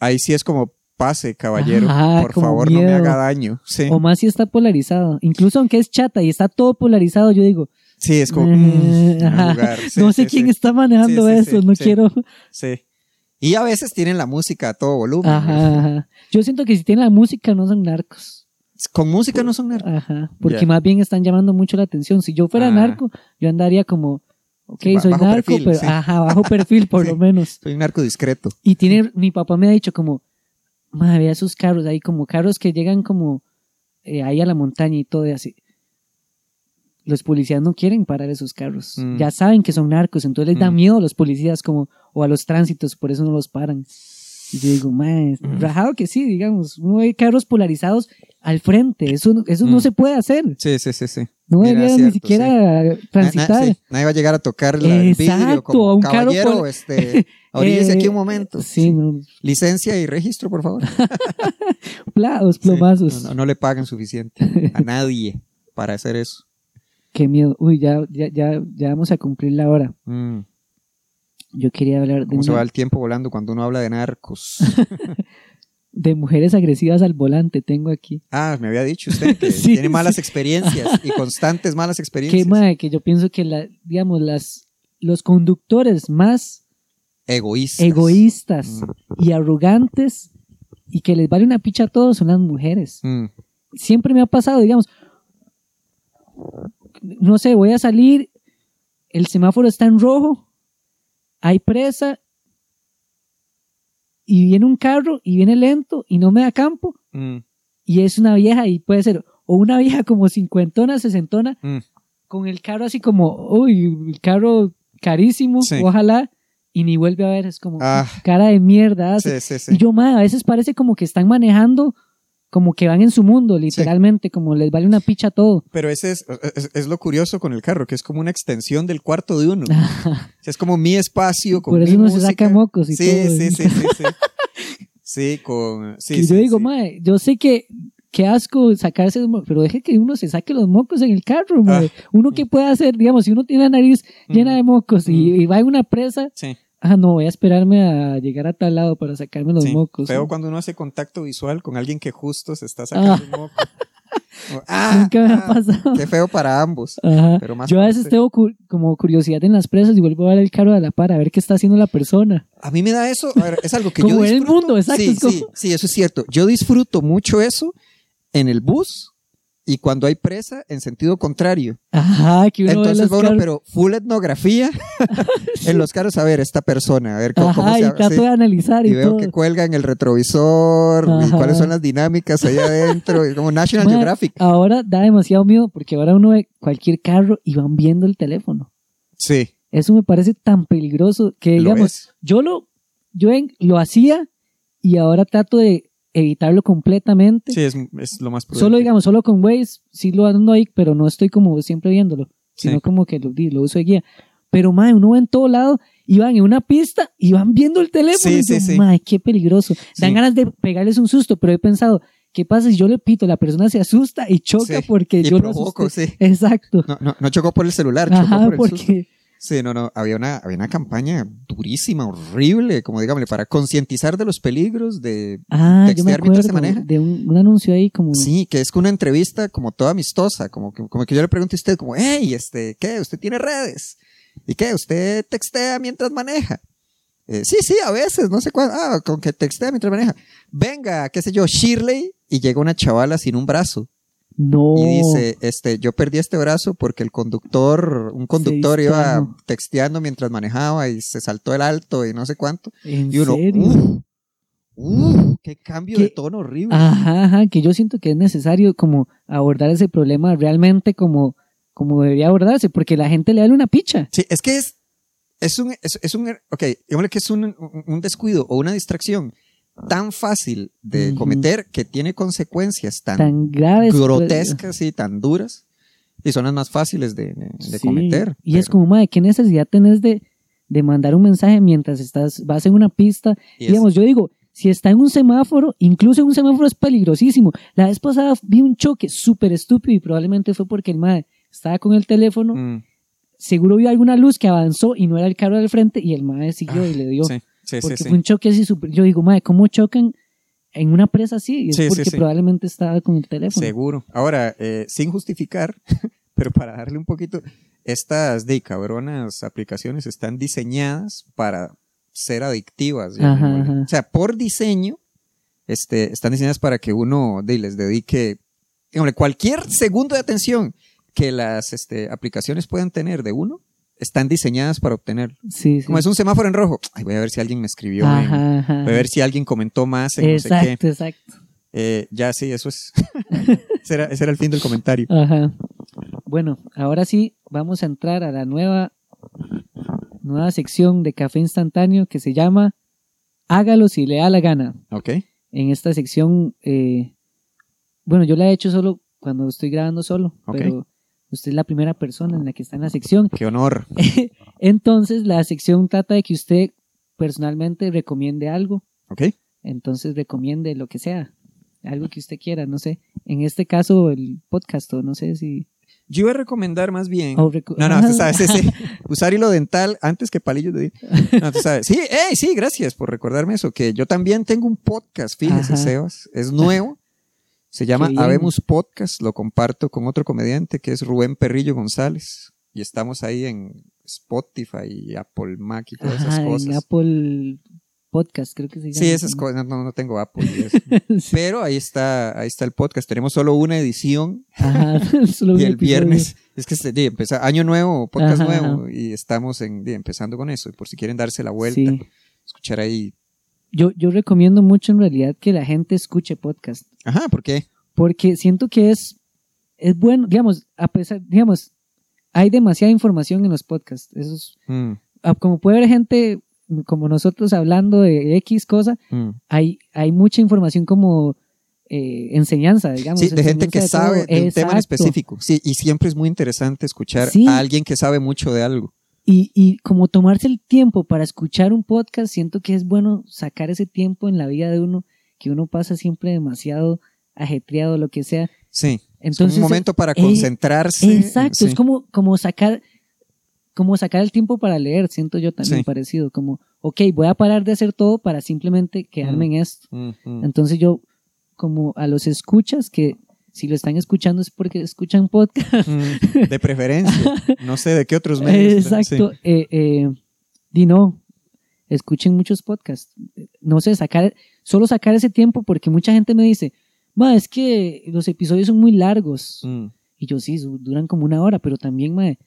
Ahí sí es como, pase, caballero, Ajá, por favor no me haga daño. Sí, O más si está polarizado. Incluso aunque es chata y está todo polarizado, yo digo, sí es como, eh, mm, lugar. Sí, no sé sí, quién está manejando eso, no quiero. Sí. Y a veces tienen la música a todo volumen. Ajá, ajá. Yo siento que si tienen la música no son narcos. Con música no son narcos. Ajá. Porque más bien están llamando mucho la atención. Si yo fuera Ah. narco, yo andaría como, ok, Sí, soy narco, perfil, pero sí. ajá, bajo perfil por Sí. lo menos. Soy un narco discreto. Y tiene, mi papá me ha dicho como, madre, vea esos carros ahí, como carros que llegan como eh, ahí a la montaña y todo y así. Los policías no quieren parar esos carros. Mm. Ya saben que son narcos, entonces les da Mm. miedo a los policías como, o a los tránsitos, por eso no los paran. Y yo digo, madre, Mm. rajado que sí, digamos, no hay carros polarizados al frente, eso, eso no Mm. se puede hacer. Sí, sí, sí, sí. No Mira, debería ni siquiera Na- na- transitar. sí, nadie va a llegar a tocar la- el vidrio como a un carro caballero, por- este, Eh, aquí un momento. Sí, no, Licencia y registro, por favor. plados, Sí, plomazos. no, no- no le pagan suficiente a nadie para hacer eso. Qué miedo. Uy, ya, ya, ya, ya vamos a cumplir la hora. Mm, Yo quería hablar de, ¿Cómo se va el tiempo volando cuando uno habla de narcos? de mujeres agresivas al volante. Tengo aquí. Ah, me había dicho usted que Sí, tiene malas experiencias y constantes malas Qué experiencias. madre, que yo pienso que la, digamos, las, los conductores más Egoístas. egoístas Mm, y arrogantes y que les vale una picha a todos son las mujeres. mm, Siempre me ha pasado, digamos, no sé, voy a salir, el semáforo está en rojo, hay presa y viene un carro y viene lento y no me da campo mm, y es una vieja y puede ser o una vieja como cincuentona, sesentona mm. con el carro así como, uy, el carro carísimo, Sí. ojalá, y ni vuelve a ver, es como Ah. cara de mierda. Sí, sí. Y yo, madre, a veces parece como que están manejando, como que van en su mundo, literalmente, como les vale una picha todo. Pero ese es, es, es lo curioso con el carro, que es como una extensión del cuarto de uno. O sea, es como mi espacio con Por eso mi uno se saca mocos y sí, todo. Sí, sí, sí, sí. Sí, con... Sí, que yo digo, madre, yo sé que qué asco sacarse, pero deje que uno se saque los mocos en el carro, madre. Uno que puede hacer, digamos, si uno tiene la nariz llena de mocos y, y va en una presa, Sí, ah, no, voy a esperarme a llegar a tal lado para sacarme los sí. mocos. Feo cuando uno hace contacto visual con alguien que justo se está sacando Ah. un moco. Ah, Nunca me ha ah, pasado. Qué feo para ambos. Ajá. Pero más Yo a para veces usted. tengo cu- como curiosidad en las presas y vuelvo a ver el carro de la par a ver qué está haciendo la persona. A mí me da eso, a ver, es algo que Como yo ver el disfruto. mundo, exacto, Sí, sí, sí, eso es cierto. Yo disfruto mucho eso en el bus y cuando hay presa en sentido contrario. Ajá, que uno Entonces, bueno, pero full etnografía en los carros, a ver, esta persona, a ver cómo, cómo Ajá, se y trato sí. de analizar y, Y veo todo. que cuelga en el retrovisor y cuáles son las dinámicas ahí adentro, y como National Geographic. Ahora da demasiado miedo porque ahora uno ve cualquier carro y van viendo el teléfono. Sí, Eso me parece tan peligroso que, digamos, yo lo, yo en- lo hacía y ahora trato de evitarlo completamente. Sí, es, es lo más prudente. Solo, digamos, solo con Waze, sí lo ando ahí, pero no estoy como siempre viéndolo, Sí. sino como que lo, lo uso de guía. Pero, mae, uno va en todo lado y van en una pista y van viendo el teléfono. Sí, y sí, yo, mae, qué peligroso. Dan ganas de pegarles un susto, pero he pensado, ¿qué pasa si yo le pito? La persona se asusta y choca porque y yo lo provoco, asusté. sí. Exacto. No, no, no chocó por el celular, chocó por el susto. Sí, no, no, había una, había una campaña durísima, horrible, como digámosle, para concientizar de los peligros de... Ah, Textear mientras se maneja. de un, un anuncio ahí como... Sí, que es que una entrevista como toda amistosa, como que, como que yo le pregunto a usted, como, hey, este, ¿qué? ¿Usted tiene redes? ¿Y qué? ¿Usted textea mientras maneja? Eh, sí, sí, a veces, no sé cuándo. Ah, con que textea mientras maneja. Venga, qué sé yo, Shirley, y llega una chavala sin un brazo. No. Y dice, este, yo perdí este brazo porque el conductor, un conductor iba texteando mientras manejaba y se saltó el alto y no sé cuánto. ¿En Y uno, serio? uff, uff, qué cambio de tono horrible. Ajá, ajá, que yo siento que es necesario como abordar ese problema realmente como, como debería abordarse, porque la gente le da una picha. Sí, es que es, es un, es, es un, ok, digámosle que es un, un- un descuido o una distracción tan fácil de cometer que tiene consecuencias tan, Tan graves. pues, grotescas y tan duras y son las más fáciles de, de- de Sí, cometer. Y es como, madre, ¿qué necesidad tenés de, de mandar un mensaje mientras estás, vas en una pista? y es- Digamos, yo digo, si está en un semáforo, incluso en un semáforo es peligrosísimo. La vez pasada vi un choque súper estúpido y probablemente fue porque el madre estaba con el teléfono, Mm, seguro vio alguna luz que avanzó y no era el carro del frente y el madre siguió Ah, y le dio. sí, sí, porque sí. fue un choque así súper. Yo digo, madre, ¿cómo chocan en una presa así? Y es porque probablemente estaba con el teléfono. Seguro. Ahora, eh, sin justificar, pero para darle un poquito, estas de cabronas aplicaciones están diseñadas para ser adictivas. Ajá, ajá. O sea, por diseño, este, están diseñadas para que uno de, les dedique, cualquier segundo de atención que las este, aplicaciones puedan tener de uno, están diseñadas para obtener. Sí, sí. Como es un semáforo en rojo, ay, voy a ver si alguien me escribió, en- Ajá, ajá. voy a ver si alguien comentó más en no sé qué. Exacto, exacto. Eh, ya sí, eso es. ese, era, ese era el fin del comentario. Ajá. Bueno, ahora sí vamos a entrar a la nueva, nueva sección de café instantáneo que se llama Hágalo si le da la gana. Ok. En esta sección, eh, bueno, yo la he hecho solo cuando estoy grabando solo, Ok. pero Usted es la primera persona en la que está en la sección. Qué honor. Entonces, la sección trata de que usted personalmente recomiende algo. ¿Ok? Entonces, recomiende lo que sea. Algo que usted quiera, no sé. En este caso, el podcast, o no sé si. Yo iba a recomendar más bien. No, no, tú sabes, sí. Usar hilo dental antes que palillos de. No, tú sabes. Sí, ey, sí, gracias por recordarme eso. Que yo también tengo un podcast, fíjese. Sebas. Es nuevo. Se llama. Habemos Podcast. Lo comparto con otro comediante que es Rubén Perrillo González. Y estamos ahí en Spotify y Apple Mac y todas esas Ajá, en cosas. Apple Podcast, creo que se llama. Sí, esas cosas. No, no tengo Apple. y eso. Sí. Pero ahí está, ahí está el podcast. Tenemos solo una edición Ajá, solo y el viernes, es que este, di, empeza- año nuevo, podcast Ajá, nuevo, y estamos en, empezando con eso. Y por si quieren darse la vuelta, Sí. escuchar ahí. Yo, yo recomiendo mucho en realidad que la gente escuche podcast. Ajá, ¿por qué? porque siento que es, es bueno, digamos, a pesar, digamos, hay demasiada información en los podcasts. Eso es- Mm, como puede haber gente como nosotros hablando de X cosa, mm. hay, hay mucha información como eh, enseñanza, digamos. Sí, de gente que de sabe de un tema en específico. Sí, y siempre es muy interesante escuchar Sí. a alguien que sabe mucho de algo. Y, y como tomarse el tiempo para escuchar un podcast, siento que es bueno sacar ese tiempo en la vida de uno, que uno pasa siempre demasiado ajetreado, lo que sea. Sí. Entonces, es un momento para eh, concentrarse. Exacto, sí. es como, como sacar como sacar el tiempo para leer, siento yo también Sí. parecido, como, ok, voy a parar de hacer todo para simplemente quedarme Mm. en esto. Mm, mm. Entonces yo, como a los escuchas, que si lo están escuchando es porque escuchan podcast. Mm, de preferencia. No sé de qué otros medios. Exacto, eh, eh, di no, escuchen muchos podcasts. No sé, sacar, solo sacar ese tiempo porque mucha gente me dice, ma, es que los episodios son muy largos. Mm. Y yo sí, duran como una hora, pero también, mae,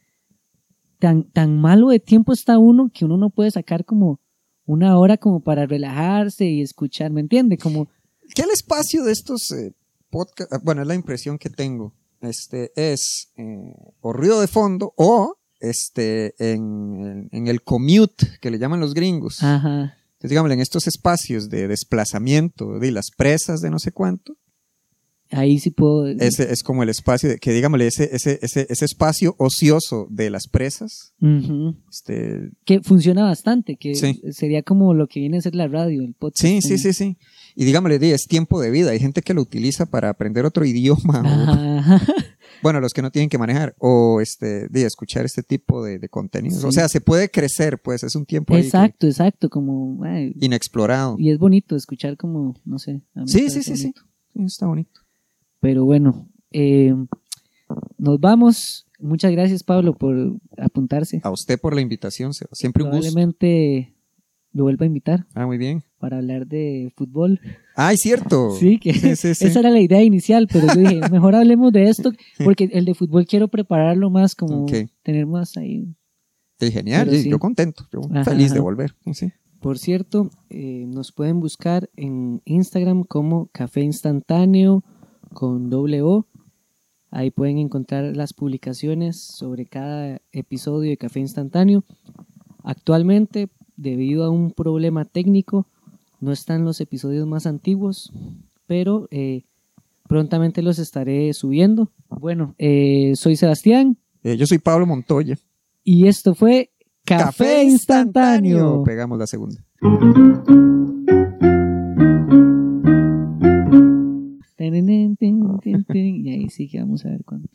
tan, tan malo de tiempo está uno que uno no puede sacar como una hora como para relajarse y escuchar, ¿me entiende? Como, que el espacio de estos podcasts, bueno, es la impresión que tengo, este, es eh, o ruido de fondo o este, en, en el commute que le llaman los gringos. ajá, Entonces, digamos, en estos espacios de desplazamiento de las presas de no sé cuánto, ahí sí puedo. ese es como el espacio, de, que digámosle, ese, ese, ese, ese espacio ocioso de las presas, Ujú. este, Que funciona bastante, que Sí. sería como lo que viene a ser la radio, el podcast. sí, sí, sí, sí. Y digámosle, di, es tiempo de vida. Hay gente que lo utiliza para aprender otro idioma. o- Ajá. Bueno, los que no tienen que manejar o este, de escuchar este tipo de, de contenidos. Sí. O sea, se puede crecer, pues es un tiempo ahí que- Exacto, exacto, como, ay, inexplorado. y es bonito escuchar como, no sé. Sí, sí, sí, sí. Sí, Está bonito. Pero bueno, eh, nos vamos. Muchas gracias, Pablo, por apuntarse. A usted por la invitación, Seba. Siempre un gusto. Probablemente lo vuelva a invitar Ah, muy bien. para hablar de fútbol. Ah, es cierto. Sí, que Sí, sí, sí. esa era la idea inicial, pero yo dije, mejor hablemos de esto, porque el de fútbol quiero prepararlo más, como tener más ahí. Genial. Yo contento. Yo Ajá, feliz de volver. Sí. Por cierto, eh, nos pueden buscar en Instagram como Café Instantáneo con doble O. Ahí pueden encontrar las publicaciones sobre cada episodio de Café Instantáneo. Actualmente, debido a un problema técnico, no están los episodios más antiguos, pero eh, prontamente los estaré subiendo. Bueno, eh, soy Sebastián Eh, yo soy Pablo Montoya. y esto fue Café, Instantáneo. Pegamos la segunda. Y ahí sí que vamos a ver cuánto.